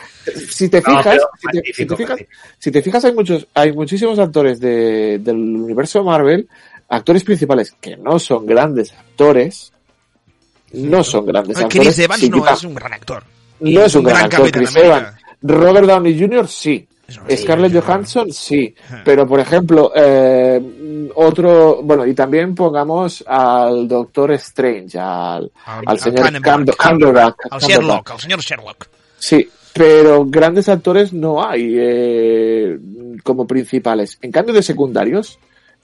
Si te fijas, si, te, si te magnífico, fijas, si te fijas hay muchos, hay muchísimos actores de, del universo Marvel, actores principales que no son grandes actores, no son grandes actores. Chris Evans no es un gran actor. No es un gran, actor, Capitán Chris. Evans. Robert Downey Jr. sí. Sí, Scarlett Johansson sí. Pero, por ejemplo, eh, otro, bueno, y también pongamos al Doctor Strange, al, Al- señor Cumberbatch. Cumber- Cumberbatch. Al. Sherlock, al señor Sherlock. Sí, pero grandes actores no hay eh, como principales. En cambio de secundarios,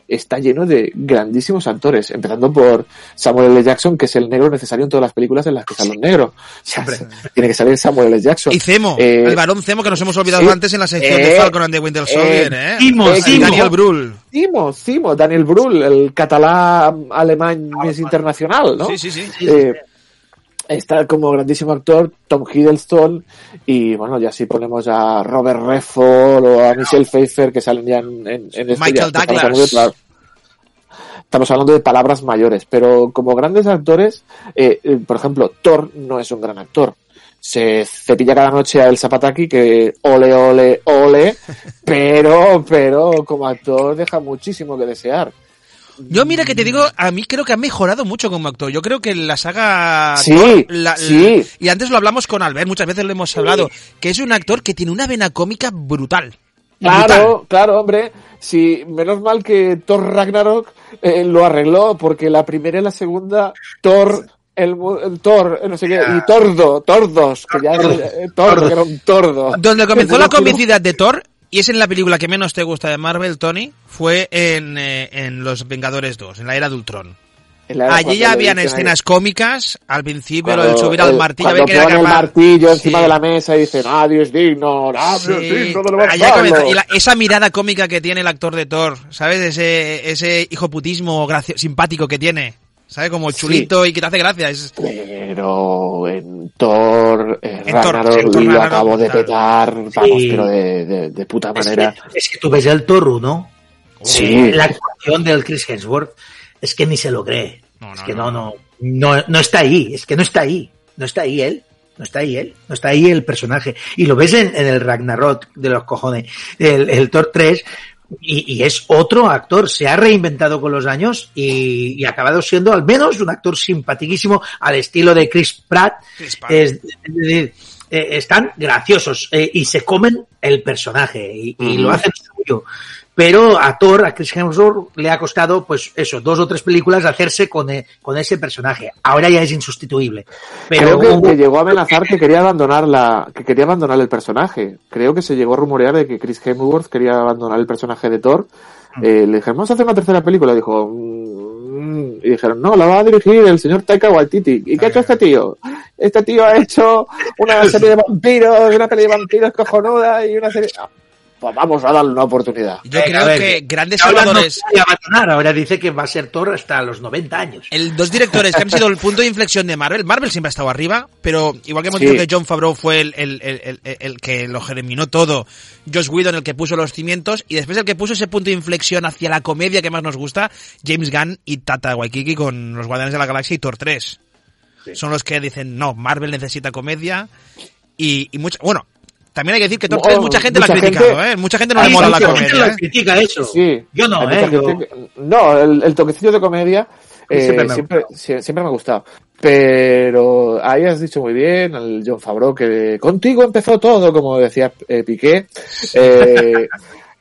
está lleno de grandísimos actores, empezando por Samuel L. Jackson, que es el negro necesario en todas las películas en las que sale un negro. O sea, tiene que salir Samuel L. Jackson. Y Cemo, Eh, el varón Cemo que nos hemos olvidado sí. antes en la sección de Eh, Falcon and the Winter Soldier, ¿eh? Timo, Eh, Y Timo. Daniel Brühl. Timo, Timo, Daniel Brühl, el catalá alemán es internacional, ¿no? Sí, sí, sí. Eh, está como grandísimo actor Tom Hiddleston y bueno ya si ponemos a Robert Redford o a Michelle Pfeiffer que salen ya en, en, en esto, Michael ya Douglas. hablando de pala- estamos hablando de palabras mayores pero como grandes actores eh, eh, por ejemplo Thor no es un gran actor se cepilla cada noche a El Zapataki que ole ole ole *laughs* pero pero como actor deja muchísimo que desear Yo mira que te digo, a mí creo que ha mejorado mucho como actor. Yo creo que la saga... Sí, Thor, la- sí. Y antes lo hablamos con Albert, muchas veces lo hemos hablado, que es un actor que tiene una vena cómica brutal. Brutal. Claro, claro, hombre. Sí, menos mal que Thor Ragnarok eh, lo arregló, porque la primera y la segunda, Thor, el, el Thor, eh, no sé qué, y Tordo, Tordos, que ya eh, que era un tordo. Donde comenzó *laughs* la comicidad de Thor, y es en la película que menos te gusta de Marvel, Tony, fue en, eh, en Los Vengadores 2, en la era de Ultron. Allí ya habían dicen ahí- escenas cómicas, al principio lo cuando del subir al el- martillo, cuando ponen el martillo encima Sí. de la mesa y dicen, nadie es digno, nadie Sí, es digno de allá levantarlo". comenzó- y la- esa mirada cómica que tiene el actor de Thor, ¿sabes? Ese, ese hijoputismo gracio- simpático que tiene, ¿sabes? Como Sí. chulito y que te hace gracia. Es, Pero en Thor, eh, En Thor, Ragnarok, en Thor lo acabo de claro. petar, vamos, Sí. pero de, de, de puta Es manera. que, es que tú ves el Thor 1, Sí. la actuación del Chris Hemsworth, es que ni se lo cree. No, no, es que no. no, no, no, no está ahí, es que no está ahí, no está ahí él. No está ahí él, no está ahí el personaje. Y lo ves en, en el Ragnarok de los cojones, el, el Thor 3, y, y es otro actor, se ha reinventado con los años y, y ha acabado siendo al menos un actor simpaticísimo al estilo de Chris Pratt. Chris Pratt. Es, es decir, eh, están graciosos eh, y se comen el personaje y, lo hacen suyo. Pero a Thor, a Chris Hemsworth, le ha costado, pues eso, dos o tres películas hacerse con, e- con ese personaje. Ahora ya es insustituible. Pero Creo que, que llegó a amenazar que quería abandonar la, que quería abandonar el personaje. Creo que se llegó a rumorear de que Chris Hemsworth quería abandonar el personaje de Thor. Eh, le dijeron, vamos a hacer una tercera película. Dijo, "Mm", y dijeron, no, la va a dirigir el señor Taika Waititi. ¿Y qué ha hecho este tío? Este tío ha hecho una serie de vampiros, una peli de vampiros cojonuda y una serie, pues vamos a darle una oportunidad. yo Venga, creo ver, que grandes no salvadores, abandonar, ahora dice que va a ser Thor hasta los 90 años. el dos directores que han sido el punto de inflexión de Marvel, Marvel siempre ha estado arriba, pero igual que hemos Sí. dicho que John Favreau fue el, el, el, el- el que lo germinó todo, Josh Whedon el que puso los cimientos, y después el que puso ese punto de inflexión hacia la comedia que más nos gusta, James Gunn y Tata Waikiki con los Guardianes de la Galaxia y Thor 3. Son los que dicen, no, Marvel necesita comedia, y, y mucha, bueno, también hay que decir que 3 mucha gente la ha mucha criticado, gente- ¿eh? Mucha gente no le mola la comedia, lo ¿eh? critica eso. Sí. Yo no, ¿eh? mucha Yo- No, el, el toquecillo de comedia Eh, Siempre me ha siempre, sie- siempre me ha gustado. Pero ahí has dicho muy bien, al John Favreau, que contigo empezó todo, como decía eh, Piqué. Eh,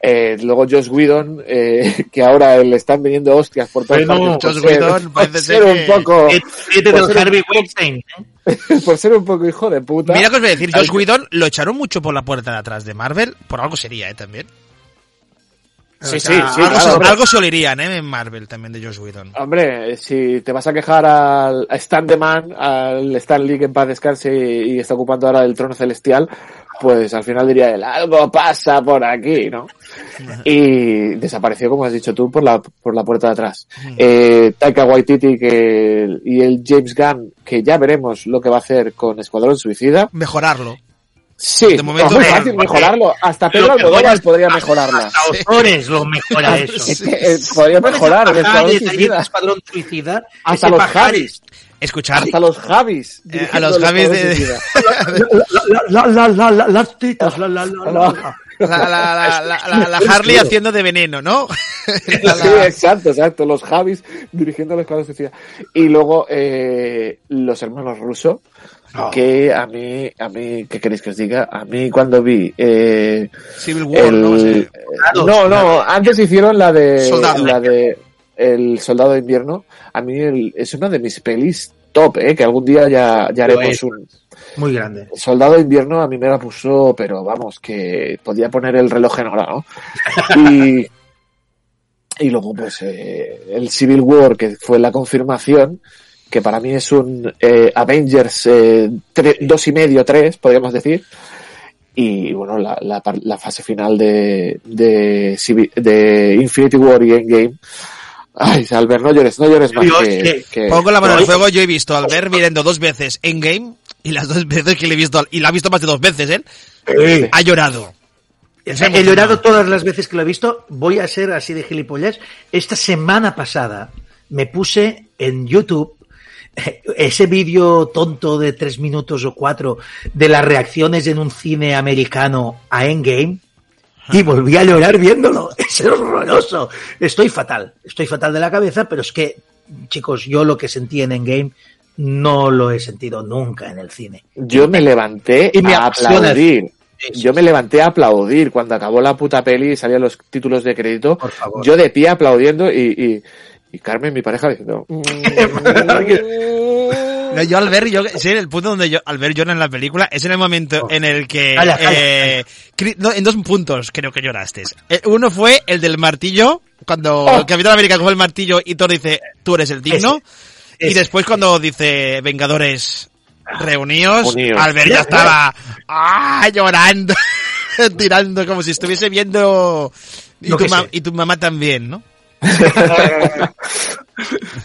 eh, luego Josh Whedon, eh, *laughs* que ahora le están viniendo hostias por todas Bueno, Joss ser- Whedon parece ser un poco, por ser Harvey. ¿eh? *laughs* por ser un poco hijo de puta. Mira que os voy a decir, Josh Whedon lo echaron mucho por la puerta de atrás de Marvel, por algo sería, ¿eh? También. Sí, O sí, sea, sí, algo, claro. se, algo se olirían, ¿eh? En Marvel también de Josh Whedon. Hombre, si te vas a quejar al a Stan the Man, al Stan Lee que en paz descanse y, y está ocupando ahora el trono celestial, pues al final diría él, algo pasa por aquí, ¿no? *laughs* Y desapareció, como has dicho tú, por la, por la puerta de atrás. Eh, Taika Waititi que, y el James Gunn, que ya veremos lo que va a hacer con Escuadrón Suicida. Mejorarlo. Sí, De momento es fácil mejorarlo. Hasta Lo Pedro mejora- Almodóvar podría mejorarla. Hasta Ozores lo mejora *laughs* eso. Es que, eh, podría mejorar el Escuadrón Suicida. Escuadrón Suicida. que Hasta los Javis. Escuchar. Hasta los Javis. Eh, a los Javis de- Suicida. *laughs* La, la, la, la, las tetas, *laughs* la, la, la, Harley haciendo de veneno, ¿no? *laughs* Sí, exacto, exacto. Los Javis dirigiendo el Escuadrón Suicida. Y luego eh, los hermanos Russo, No. que a mí, a mí, ¿qué queréis que os diga? A mí cuando vi eh, Civil War, el, ¿no? Sí. no, no, no, antes hicieron la de Soldado. la de el Soldado de Invierno. A mí el- es una de mis pelis top, eh, que algún día ya, ya haremos es. un Muy grande. Soldado de Invierno a mí me la puso, pero vamos, que podía poner el reloj en hora, ¿no? *laughs* Y, y luego, pues, eh, el Civil War, que fue la confirmación, que para mí es un eh, Avengers eh, tre- dos y medio, tres, podríamos decir. Y bueno, la, la, la fase final de, de, de Infinity War y Endgame. Ay, Albert, no llores, no llores más. Dios, que, que- que- Pongo la mano en el que- fuego, yo he visto a Albert viendo dos veces Endgame y las dos veces que le he visto, al- y la ha visto más de dos veces, ¿eh? Sí. Ha llorado. He llorado todas las veces que lo he visto. Voy a ser así de gilipollas. Esta semana pasada me puse en YouTube eh, ese vídeo tonto de tres minutos o cuatro de las reacciones en un cine americano a Endgame y volví a llorar viéndolo. *laughs* Es horroroso. Estoy fatal. Estoy fatal de la cabeza, pero es que, chicos, yo lo que sentí en Endgame no lo he sentido nunca en el cine. Yo me levanté Y me a aplaudir. Sí, sí, Yo me levanté a aplaudir cuando acabó la puta peli y salían los títulos de crédito. Por favor. Yo de pie aplaudiendo y, y, y Carmen, mi pareja, diciendo... *laughs* No, yo al ver, yo, sí, el punto donde yo, al ver llora en la película, es en el momento en el que, Calla, calla, eh, no, en dos puntos creo que lloraste. Eh, Uno fue el del martillo, cuando Oh. el Capitán América coge el martillo y Thor dice, tú eres el digno. Ese, y después cuando dice, Vengadores reunidos, Unidos. Albert ya estaba, ah, llorando, *laughs* tirando como si estuviese viendo, y tu, y tu mamá también, ¿no? *laughs*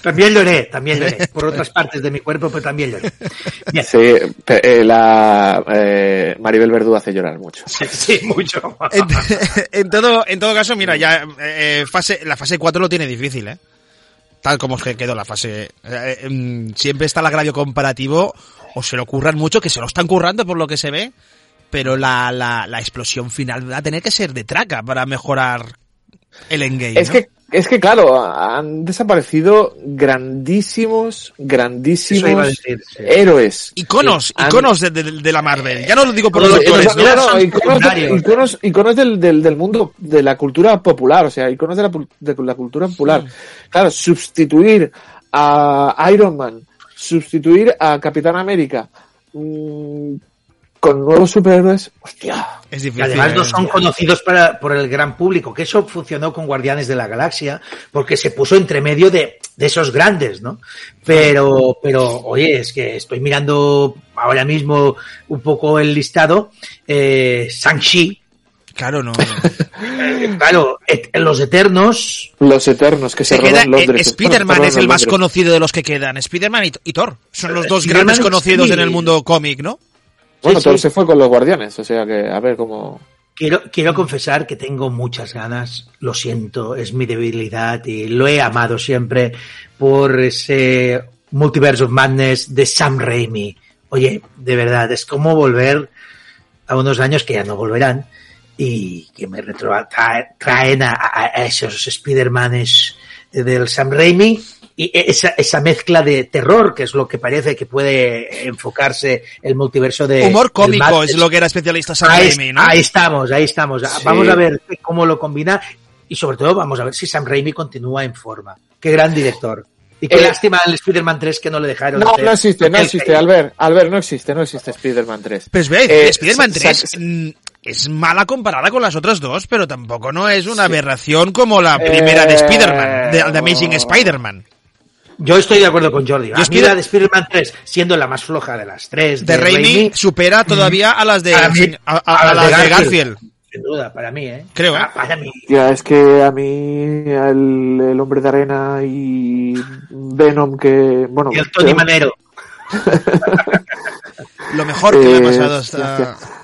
También lloré, también lloré. Por otras partes de mi cuerpo, pero también lloré. Bien. Sí, eh, la eh, Maribel Verdú hace llorar mucho. Sí, mucho. En, *laughs* en todo, en todo caso, mira, ya eh, fase, la fase 4 lo tiene difícil, ¿eh? Tal como se quedó la fase. eh, em, siempre está el agravio comparativo, o se lo curran mucho, que se lo están currando por lo que se ve, pero la, la, la explosión final va a tener que ser de traca para mejorar el endgame. Es ¿no? que, es que claro, han desaparecido grandísimos, grandísimos decir. sí. héroes. Iconos, Han- iconos de, de- de la Marvel. Ya no lo digo por Los actores, No, son iconos, de- iconos- iconos del, del, del mundo, de la cultura popular, o sea, iconos de la, de la cultura popular. Claro, sustituir a Iron Man, sustituir a Capitán América, mm, con nuevos superhéroes, hostia. Es Y difícil. además no ¿eh? son conocidos para, por el gran público, que eso funcionó con Guardianes de la Galaxia, porque se puso entre medio de, de esos grandes, ¿no? Pero, pero, oye, es que estoy mirando ahora mismo un poco el listado, eh, Shang-Chi, Claro, no. *laughs* eh, claro, et- Los Eternos, Los eternos que se, Se queda, roban Londres. eh, Spider-Man es el más conocido de los que quedan. Spider-Man y, y Thor. Son los dos Spider-Man grandes conocidos sí. en el mundo cómic, ¿no? Bueno, Sí, Thor sí. se fue con los guardianes, o sea que, a ver cómo... Quiero, quiero confesar que tengo muchas ganas, lo siento, es mi debilidad y lo he amado siempre por ese Multiverse of Madness de Sam Raimi. Oye, de verdad, es como volver a unos años que ya no volverán y que me retro traen a, a- a esos Spider-Manes del Sam Raimi y esa, esa mezcla de terror, que es lo que parece que puede enfocarse el multiverso de... Humor cómico es lo que era especialista Sam ahí, Raimi, ¿no? ahí estamos, ahí estamos. Sí. Vamos a ver cómo lo combina y sobre todo vamos a ver si Sam Raimi continúa en forma. Qué gran director. Y qué Eh, lástima el Spider-Man 3 que no le dejaron. No, hacer. no existe, no existe, Albert. Albert, no existe, no existe Spider-Man 3. Pues ve, Eh, Spider-Man sa- 3 sa- mm, es mala comparada con las otras dos, pero tampoco no es una aberración como la primera de Eh, Spider-Man, de, de Amazing. Spider-Man. Yo estoy de acuerdo con Jordi. A mí la de- de Spider-Man 3, siendo la más floja de las tres De Raimi supera todavía a las de, mí- a, a- a las de Garfield. Sin duda, para mí, ¿eh? Creo, ¿eh? Ah, Para mí. Ya, es que a mí el, el hombre de arena y Venom que, bueno, Y el Tony Manero. *laughs* Lo mejor que le ha Eh, pasado hostia, hasta...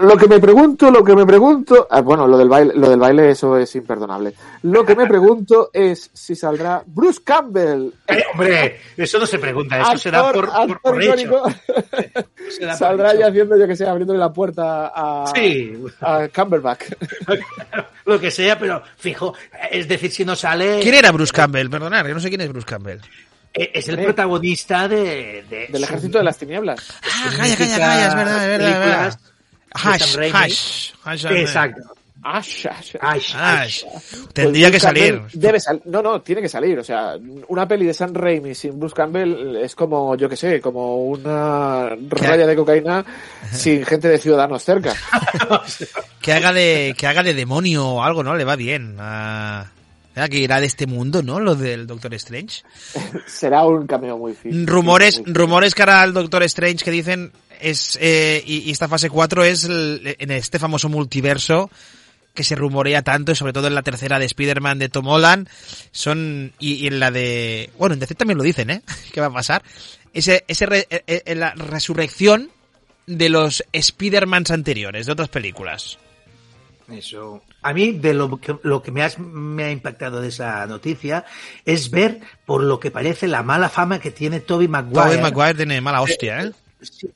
Lo que me pregunto, lo que me pregunto, ah, bueno, lo del baile, lo del baile eso es imperdonable. Lo que me *laughs* pregunto es si saldrá Bruce Campbell, Eh, hombre, eso no se pregunta, eso se da actor- por, por, hecho. icónico, *laughs* Se da por saldrá hecho. ya haciendo, yo que sé, abriéndole la puerta a, Sí, a Cumberbatch. *laughs* lo que sea, pero fijo, es decir, si no sale... ¿Quién era Bruce Campbell? Perdonad, que no sé quién es Bruce Campbell. Eh, Es el Hombre. protagonista de... de Del ejército de las tinieblas. Ah, calla, calla, calla, es verdad, es verdad, es verdad. Hash, Sam Raimi. hash, hash, Exacto. Ash, Ash. Ash, hash. Ash. Tendría que Pues salir. Campbell Debe sal no, no, tiene que salir. O sea, una peli de Sam Raimi sin Bruce Campbell es como, yo que sé, como una raya de cocaína sin gente de Ciudadanos cerca. *laughs* Que haga de, que haga de demonio o algo, ¿no? Le va bien. Ah, que era de este mundo, ¿no? Lo del Doctor Strange. *laughs* Será un cameo muy fin. Rumores, rumores que hará el Doctor Strange que dicen es, eh, y, y esta fase 4 es el- en este famoso multiverso que se rumorea tanto, y sobre todo en la tercera de Spider-Man de Tom Holland, son, y, y en la de, bueno, en DC también lo dicen, ¿eh? *laughs* ¿Qué va a pasar? Ese, ese re- eh, eh, la resurrección de los Spider-Mans anteriores, de otras películas. Eso. A mí, de lo que, lo que me, has- me ha impactado de esa noticia es ver, por lo que parece, la mala fama que tiene Toby Maguire. Tobey Maguire tiene mala hostia, ¿eh?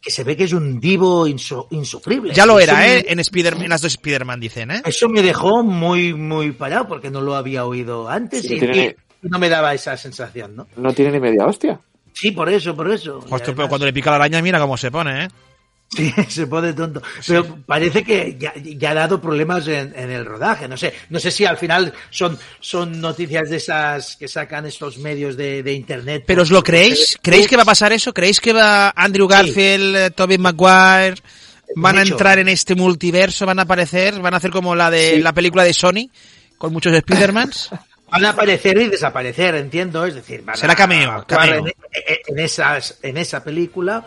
Que se ve que es un divo insu- insufrible. Ya lo Eso era, me- ¿eh? En, Spider en las dos Spider-Man dicen, ¿eh? Eso me dejó muy, muy parado porque no lo había oído antes Sí, y, tiene- y no me daba esa sensación, ¿no? No tiene ni media hostia. Sí, por eso, por eso. Y Hostia, pero además- cuando le pica la araña, mira cómo se pone, ¿eh? Sí, *laughs* se pone tonto. Pero parece que ya, ya ha dado problemas en, en el rodaje. No sé, no sé si al final son, son noticias de esas que sacan estos medios de, de internet. ¿Pero os lo creéis? ¿Creéis que va a pasar eso? ¿Creéis que va Andrew Garfield, eh, Tobey Maguire, van a entrar en este multiverso, van a aparecer, van a hacer como la de Sí. la película de Sony, con muchos Spider-Mans? *laughs* Van a aparecer y desaparecer, entiendo. Es decir, van Será cameo, cameo. En, en esas, en esa película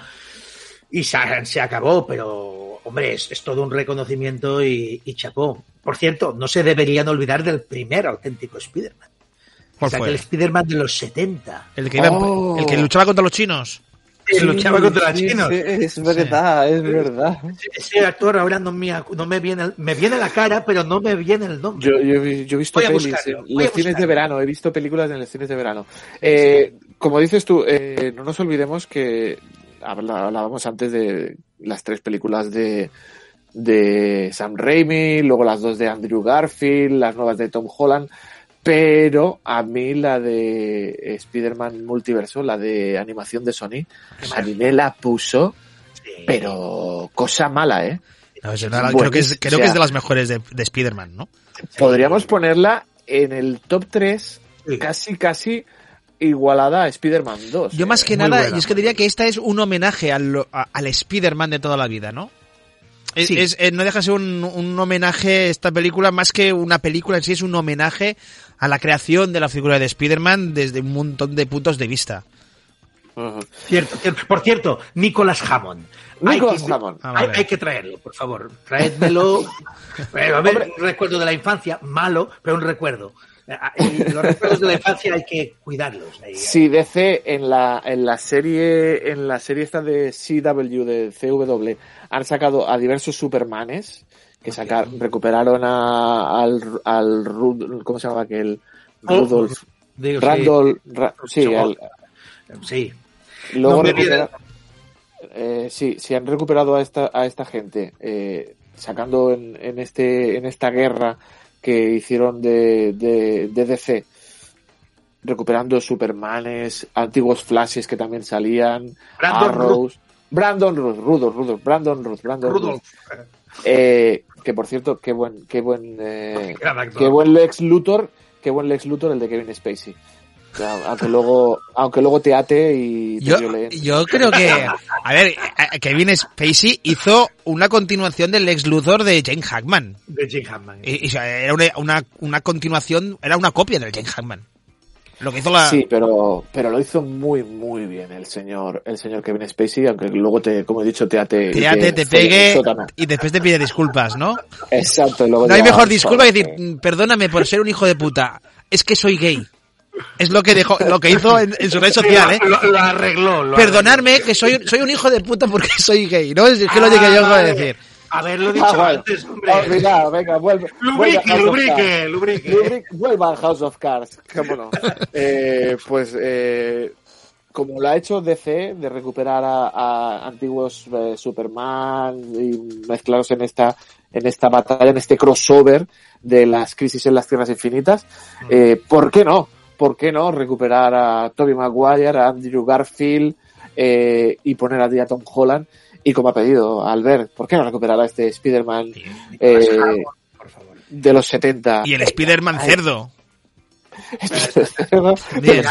y se, se acabó, pero hombre, es, es todo un reconocimiento y, y chapó. Por cierto, no se deberían olvidar del primer auténtico Spider-Man. O ¿Cuál sea, el Spider-Man de los 70. El que, iba Oh. el que luchaba contra los chinos. Que luchaba contra los chinos. es verdad, es verdad. Ese actor ahora no me, no me viene, el- me viene la cara, pero no me viene el nombre. Yo, yo, he- yo he visto Voy pelis buscarlo, los cines de verano, he visto películas en los cines de verano. Eh, como dices tú, eh, no nos olvidemos que hablábamos antes de las tres películas de, de Sam Raimi, luego las dos de Andrew Garfield, las nuevas de Tom Holland, pero a mí la de Spider-Man Multiverso, la de animación de Sony, a mí me la puso, Sí. pero cosa mala, ¿eh? No, es una- creo, que es, creo o que es de las mejores de, de Spider-Man, ¿no? Podríamos ponerla en el top 3, Sí. casi, casi igualada a Spider-Man 2. Yo eh. más que muy nada, buena, y es que diría que esta es un homenaje al, al Spider-Man de toda la vida, ¿no? Es, Sí. es- eh, no deja de ser un, un homenaje, esta película, más que una película en sí, es un homenaje a la creación de la figura de Spider-Man desde un montón de puntos de vista. Cierto, cierto. Por cierto, Nicolas Hammond. Hay que- Hammond. Ah, hay, vale. hay que traerlo, por favor. Traédmelo. *laughs* Pero, a ver, un recuerdo de la infancia, malo, pero un recuerdo. Y los recuerdos de la infancia hay que cuidarlos. Ahí, Si DC en la, en la serie, en la serie esta de CW, de CW, han sacado a diversos Supermanes, que sacar, recuperaron a, al, al, Rud- ¿cómo se llama aquel? Oh, Rudolph, digo, sí. Randall, Ra- sí, Oh, al- Sí. Luego No me recupera- eh, sí, sí han recuperado a esta, a esta gente, eh, sacando en, en este, en esta guerra que hicieron de, de, de DC. recuperando Supermanes, antiguos Flashes que también salían, Brandon Arrows, Brandon Ruth, Rudolph, Rudolph, Brandon Ruth, Brandon Ruth. Rudolph. Eh, que por cierto, qué buen, qué buen, eh, qué buen Lex Luthor, qué buen Lex Luthor el de Kevin Spacey. Aunque luego, aunque luego te ate y te Yo, viole. yo creo que, a ver, Kevin Spacey hizo una continuación del Luthor de Jane Hackman. De. Y, y, o sea, era una, una, una continuación, era una copia del Jane Hackman. Lo que hizo la... Sí, pero, pero lo hizo muy, muy bien el señor, el señor Kevin Spacey, aunque luego te, como he dicho, te ate. y te, ate, te pegue y después te pide disculpas, ¿no? Exacto, y luego No hay mejor disculpa que decir, "Mm, perdóname por ser un hijo de puta. Es que soy gay. Es lo que dejó, lo que hizo en, en su red social, ¿eh? Lo, lo arregló. lo Perdonarme que soy, soy un hijo de puta porque *laughs* soy gay, ¿no? Es que lo llegué yo a decir. Haberlo dicho Ah, vale. antes, hombre. Olvidado, venga, vuelve. vuelve Lubrique, House of lubrique, Cards. lubrique. Lubrique, Vuelva a House of Cards, cómo no. *laughs* Eh, pues, eh, como lo ha hecho DC, de recuperar a, a antiguos eh, Superman y mezclarlos en esta, en esta batalla, en este crossover de las crisis en las tierras infinitas, eh, ¿por qué no? ¿Por qué no recuperar a Tobey Maguire, a Andrew Garfield eh, y poner a día Tom Holland? Y como ha pedido Albert, ¿por qué no recuperar a este Spider-Man eh, de los 70? Y el Spider-Man *laughs* cerdo. de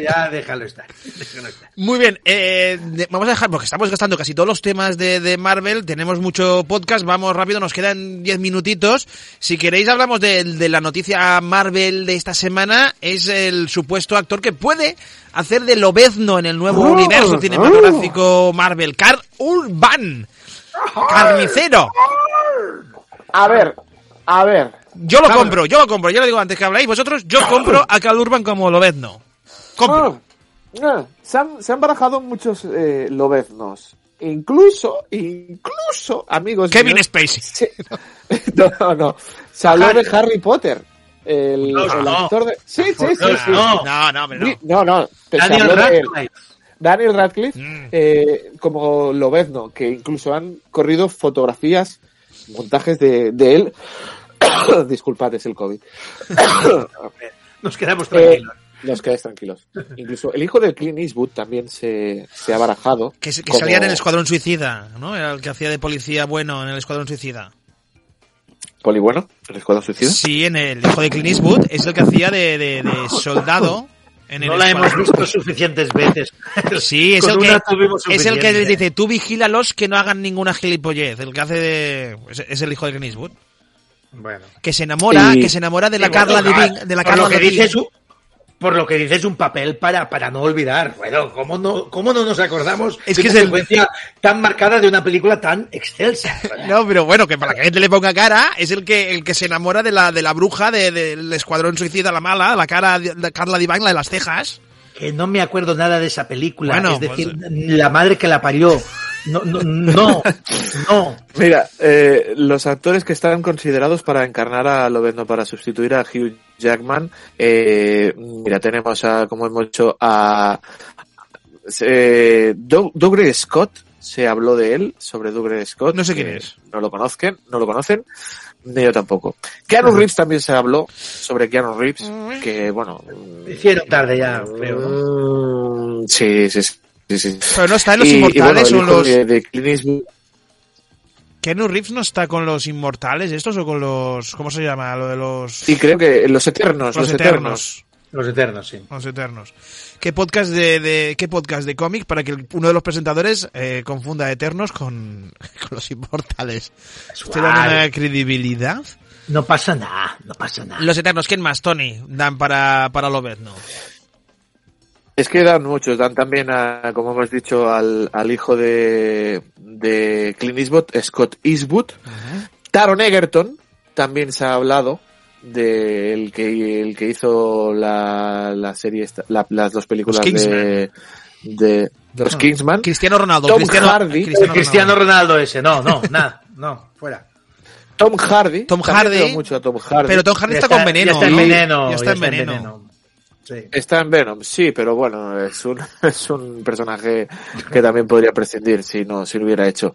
Ya déjalo estar. Déjalo estar. Muy bien, eh, vamos a dejar, porque estamos gastando casi todos los temas de, de Marvel, tenemos mucho podcast, vamos rápido, nos quedan 10 minutitos. Si queréis hablamos de, de la noticia Marvel de esta semana, es el supuesto actor que puede hacer de Lobezno en el nuevo Oh, universo oh. cinematográfico Marvel, Carl Urban, carnicero. A ver, a ver. Yo lo compro, yo lo compro, ya lo digo antes que habláis vosotros, yo compro a Carl Urban como Lobezno. Compro. Ah, ah, se, han, se han barajado muchos eh, lobeznos. Incluso, incluso, amigos Kevin míos, Spacey. *laughs* se- no, no, no. Se habló de Harry Potter. El, No, el actor de... Sí, sí, sí. No, sí. no. No, no, pero no. No, Daniel. Radcliffe. Daniel Radcliffe Mm. eh, como Lobezno, que incluso han corrido fotografías, montajes de, de él. *coughs* Disculpad, es el COVID. *coughs* *coughs* Nos quedamos Eh, tranquilos. Nos quedáis tranquilos. Incluso el hijo de Clint Eastwood también se, se ha barajado. Que, que como- salía en el Escuadrón Suicida, ¿no? Era el que hacía de policía bueno en el Escuadrón Suicida. Poli bueno, el escuadrón suicida. Sí, en el hijo de Clint Eastwood es el que hacía de, de- de soldado en el No la hemos visto suficientes veces. *laughs* Sí, *laughs* es el, que, es el que les dice, tú vigílalos que no hagan ninguna gilipollez. El que hace de... Es, es el hijo de Clint Eastwood. Bueno. Que se enamora, Y- que se enamora de la Sí, Carla bueno, Divin, de la Carla lo que Divin. Por lo que dice es un papel para, para no olvidar. Bueno, ¿cómo no, cómo no nos acordamos Es de que una es el- secuencia tan marcada de una película tan excelsa? *laughs* No, pero bueno, que para que la gente le ponga cara, es el que el que se enamora de la de la bruja de- del Escuadrón Suicida, la mala, la cara de, de Carla Divine, la de las cejas. Que no me acuerdo nada de esa película. Bueno, es decir, pues- la madre que la parió. No, no, no, no. Mira, eh, los actores que están considerados para encarnar a Lobezno, para sustituir a Hugh Jackman, eh, mira, tenemos a, como hemos dicho, a eh, Doug- Dougray Scott, se habló de él, sobre Dougray Scott. No sé quién es. No lo conozcan, no lo conocen, ni yo tampoco. Keanu Reeves también se habló sobre Keanu Reeves, que bueno... Hicieron tarde ya, creo, ¿no? mm, Sí, sí, sí. Sí, sí. Pero no está en los Y- y bueno, inmortales o los... de- de Clint Eastwood, Keanu Reeves no está con los inmortales estos o con los... ¿Cómo se llama? Lo de los... Y creo que los eternos, los los, eternos. eternos. Los eternos, sí. Los eternos. ¿Qué podcast de, de qué podcast de cómic para que uno de los presentadores eh, confunda eternos con, *laughs* con los inmortales? ¿Usted da una credibilidad? No pasa nada, no pasa nada. Los eternos, ¿quién más, Tony? Dan para, para Lobezno. Es que dan muchos, dan también a, como hemos dicho, al, al hijo de, de Clint Eastwood, Scott Eastwood. Taron Egerton, también se ha hablado del que, el que hizo la, la serie, esta- la- las dos películas Los de, de, los Kingsman. Cristiano Ronaldo. Tom Cristiano, Hardy. Cristiano Ronaldo ese, no, no, nada, no, fuera. Tom Hardy. Tom Hardy. mucho a Tom Hardy. Pero Tom Hardy Ya está, con veneno. Ya está en ¿no? veneno. Ya está en veneno. Sí. Está en Venom, sí, pero bueno, es un, *laughs* es un personaje que también podría prescindir si no, si lo hubiera hecho.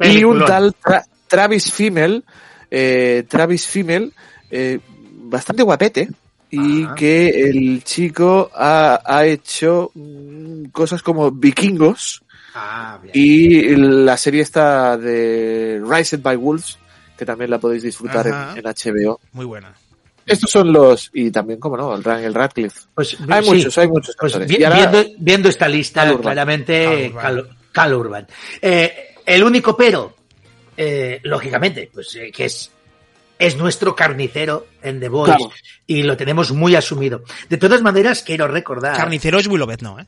Y un tal Tra- Travis Fimmel, eh, Travis Fimmel, eh, bastante guapete, y Ajá. que el chico ha, ha hecho mm, cosas como Vikingos Ah, bien. y la serie está de Rised by Wolves, que también la podéis disfrutar en, en HBO. Muy buena. Estos son los, y también, como no, el Daniel Radcliffe. Pues, Hay sí, muchos, hay muchos pues vi- ahora- viendo, viendo esta lista, Cal Urban. claramente, Cal Urban. Cal, Cal Urban. Eh, el único pero, eh, lógicamente, pues eh, que es, es nuestro carnicero en The Voice Claro. y lo tenemos muy asumido. De todas maneras, quiero recordar Carnicero es Willowbeth, ¿no? ¿eh?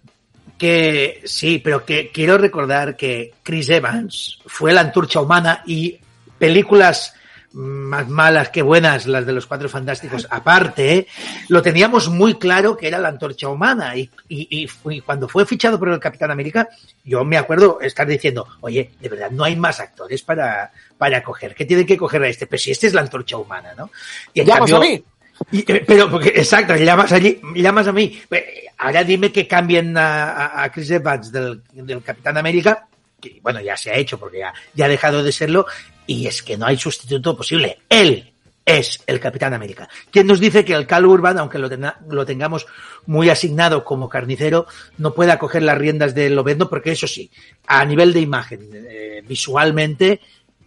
que sí, pero que quiero recordar que Chris Evans fue la antorcha humana y películas más malas que buenas, las de los Cuatro Fantásticos, aparte, lo teníamos muy claro que era la antorcha humana y, y, y cuando fue fichado por el Capitán América, yo me acuerdo estar diciendo, oye, de verdad, no hay más actores para, para coger, que tienen que coger a este, pero si este es la antorcha humana, ¿no? Y en ¿Llamas cambio- a mí? y, eh, pero, porque, exacto, llamas allí, llamas a mí. Eh, Ahora dime que cambien a, a- a Chris Evans del, del Capitán América, que bueno, ya se ha hecho porque ya, ya ha dejado de serlo, y es que no hay sustituto posible. Él es el Capitán América. ¿Quién nos dice que el Cal Urban, aunque lo, tenga- lo tengamos muy asignado como carnicero, no pueda coger las riendas de Lobezno? Porque eso sí, a nivel de imagen, eh, visualmente,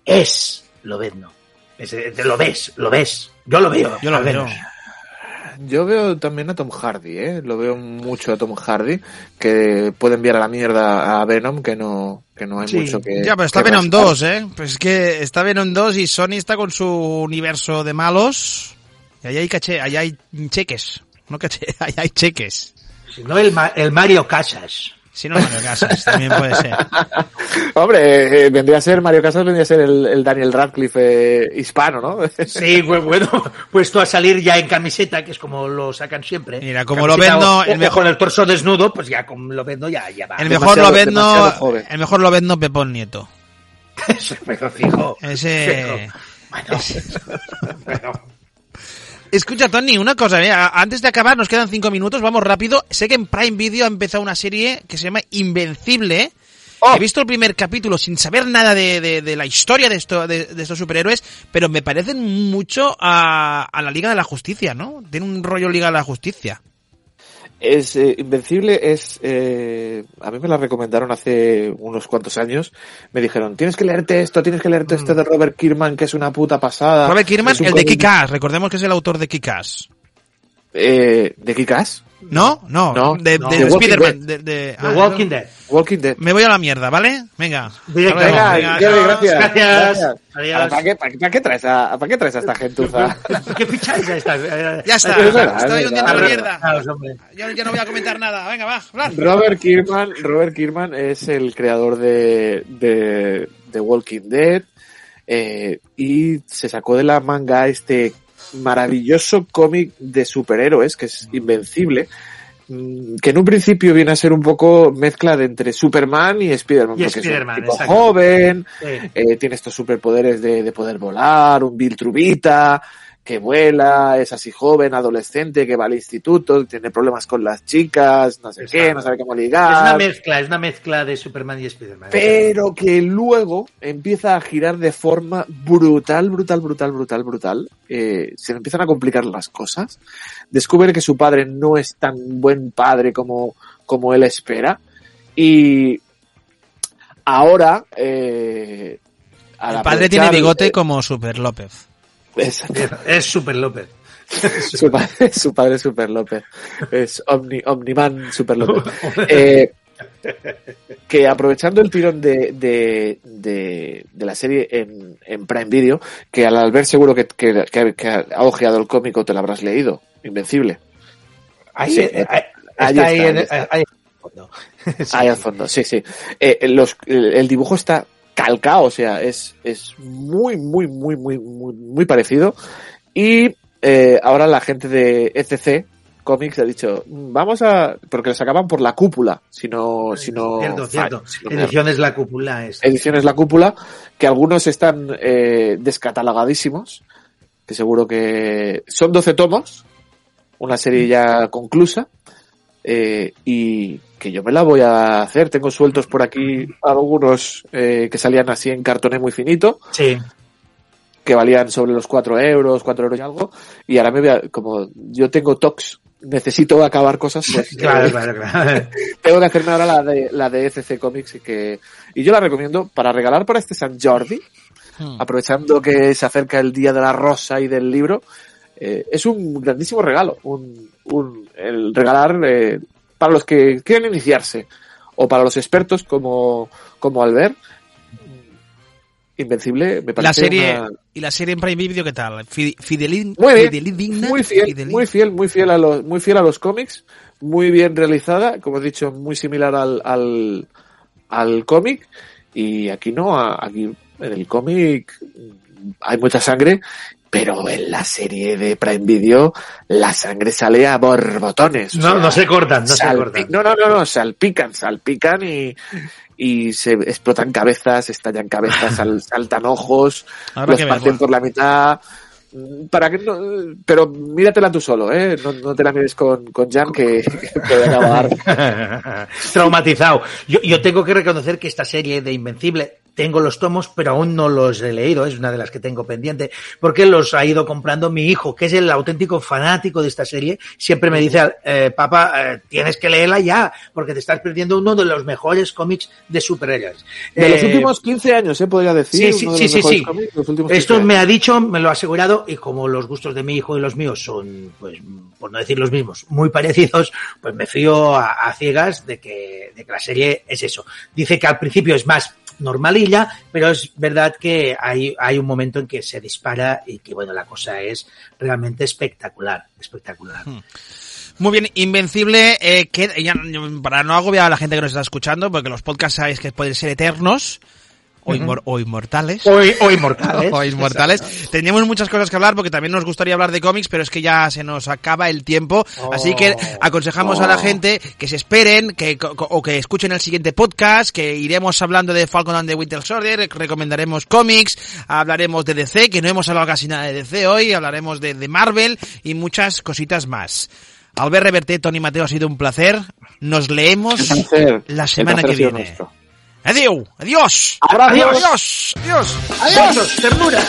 es Lobezno. Es, lo ves, lo ves. Yo lo veo. Yo lo veo. Yo veo también a Tom Hardy, ¿eh? Lo veo mucho a Tom Hardy, que puede enviar a la mierda a Venom, que no, que no hay Sí. mucho que... Ya, pero está Venom rascar. 2, ¿eh? Pues es que está Venom 2 y Sony está con su universo de malos. Y ahí hay caché, ahí hay cheques. No caché, *laughs* ahí hay cheques. Si no, el, Ma- el Mario Casas. Si no, Mario Casas, también puede ser. *laughs* Hombre, eh, vendría a ser, Mario Casas vendría a ser el, el Daniel Radcliffe eh, hispano, ¿no? *laughs* Sí, pues bueno, puesto a salir ya en camiseta, que es como lo sacan siempre. Mira, como Camiseta lo vendo, o- el mejor- el torso desnudo, pues ya como lo vendo ya, ya va. El Demasiado- mejor lo vendo, el mejor lo vendo Pepón Nieto. *laughs* Pero fijo. Ese... Bueno, bueno. Escucha, Tony, una cosa, mira, antes de acabar, nos quedan cinco minutos, vamos rápido. Sé que en Prime Video ha empezado una serie que se llama Invencible. Oh. He visto el primer capítulo sin saber nada de, de- de la historia de, esto, de, de estos superhéroes, pero me parecen mucho a, a la Liga de la Justicia, ¿no? Tiene un rollo Liga de la Justicia. Es eh, Invencible, es... eh, a mí me la recomendaron hace unos cuantos años. Me dijeron, tienes que leerte esto, tienes que leerte esto de Robert Kirkman, que es una puta pasada. Robert Kirkman, el de Kick-Ass, recordemos que es el autor de Kick-Ass. Eh, ¿De Kick-Ass? ¿No? No, No, de, no. de The Walking Spider-Man. De, ah, Walking no. Dead. Walking Dead. Me voy a la mierda, ¿vale? Venga. Venga, gracias. Gracias. Adiós. ¿Para qué, para, qué- para qué traes a, ¿Para qué traes a esta gentuza? *laughs* ¿Qué ficháis a esta? Ya está, Es verdad, estoy es hundiendo la mierda. Yo ya no voy a comentar nada. Venga, va, hablar. Robert Kirkman, Robert Kirkman es el creador de, de, de Walking Dead eh, y se sacó de la manga este maravilloso cómic de superhéroes que es Invencible, mm, que en un principio viene a ser un poco mezcla de entre Superman y Spider-Man, porque es un tipo joven, Sí. eh, tiene estos superpoderes de, de poder volar, un Bill Trubita, que vuela, es así joven, adolescente, que va al instituto, tiene problemas con las chicas, no sé qué, no sabe cómo Es una ligar, mezcla, es una mezcla de Superman y Spider-Man. pero que luego empieza a girar de forma brutal, brutal, brutal, brutal, brutal. Eh, se le empiezan a complicar las cosas. Descubre que su padre no es tan buen padre como, como él espera. Y ahora, eh, El padre tiene bigote como Super López. Es Super López. *laughs* su padre, su padre es Super López. Es Omni, Omniman Super López. Eh, que aprovechando el tirón de, de, de, de la serie en, en Prime Video, que al ver seguro que, que, que- que ha ojeado el cómico te lo habrás leído. Invencible. Ahí, Sí, eh, ahí- ahí está ahí está, en- ahí está. ahí- *laughs* al fondo, sí, sí. Eh, los, el dibujo está calcado, o sea, es, es muy, muy, muy, muy, muy, muy parecido. Y eh, ahora la gente de ECC Comics ha dicho, "Mm, vamos a, porque lo sacaban por la cúpula, si no, si no, Cierto, cierto. si no Ediciones La Cúpula es. ediciones La Cúpula, que algunos están eh, descatalogadísimos, que seguro que son 12 tomos, una serie ya conclusa, eh, y que yo me la voy a hacer. Tengo sueltos por aquí algunos eh, que salían así en cartoné muy finito, Sí. que valían sobre los 4 euros, 4 euros y algo, y ahora me voy a, como yo tengo TOX, necesito acabar cosas, pues *laughs* Claro, eh, claro, claro. *laughs* tengo que hacerme ahora la de, la de FC Comics y que, y yo la recomiendo para regalar para este San Jordi, Hmm. aprovechando que se acerca el día de la rosa y del libro, eh, es un grandísimo regalo, un, un, el regalar eh, para los que quieren iniciarse o para los expertos como, como Albert. Invencible, me La parece serie una- y la serie en Prime Video, ¿qué tal? Fide- Fidelin, Muy bien, muy fiel, muy fiel, muy fiel a los, muy fiel a los cómics, muy bien realizada, como he dicho, muy similar al, al, al cómic, y aquí no, aquí en el cómic hay mucha sangre, pero en la serie de Prime Video la sangre sale a borbotones. No, sea, no se cortan, no se cortan. No, no, no, no, salpican, salpican y, y se explotan cabezas, estallan cabezas, *laughs* sal- saltan ojos, Habrá los parten por la mitad. Para que no, pero míratela tú solo, ¿eh? No, no te la mires con, con Jan que, que puede acabar. *laughs* Traumatizado. Yo, yo tengo que reconocer que esta serie de Invencible tengo los tomos, pero aún no los he leído. Es una de las que tengo pendiente, porque los ha ido comprando mi hijo, que es el auténtico fanático de esta serie. Siempre me dice, eh, papá, eh, tienes que leerla ya, porque te estás perdiendo uno de los mejores cómics de superhéroes. De los Eh, últimos 15 años, ¿eh? Podría decir. Sí, sí, uno de sí, los sí, sí. cómics los Esto 15 me ha dicho, me lo ha asegurado, y como los gustos de mi hijo y los míos son, pues, por no decir los mismos, muy parecidos, pues me fío a, a ciegas de que, de que la serie es eso. Dice que al principio es más normalilla, pero es verdad que hay, hay un momento en que se dispara y que, bueno, la cosa es realmente espectacular, espectacular. Muy bien, Invencible, eh, que, ya, para no agobiar a la gente que nos está escuchando, porque los podcasts sabéis que pueden ser eternos o, inmor- o inmortales. O, o inmortales. *laughs* o inmortales. Teníamos muchas cosas que hablar porque también nos gustaría hablar de cómics, pero es que ya se nos acaba el tiempo. Así que aconsejamos a la gente que se esperen que, o que escuchen el siguiente podcast, que iremos hablando de Falcon and the Winter Soldier, recomendaremos cómics, hablaremos de DC, que no hemos hablado casi nada de DC hoy, hablaremos de, de Marvel y muchas cositas más. Albert Reverté, Tony Mateo, ha sido un placer. Nos leemos placer- la semana que viene. nuestro. Adiós, adiós, adiós, adiós, adiós. Besos, ternura.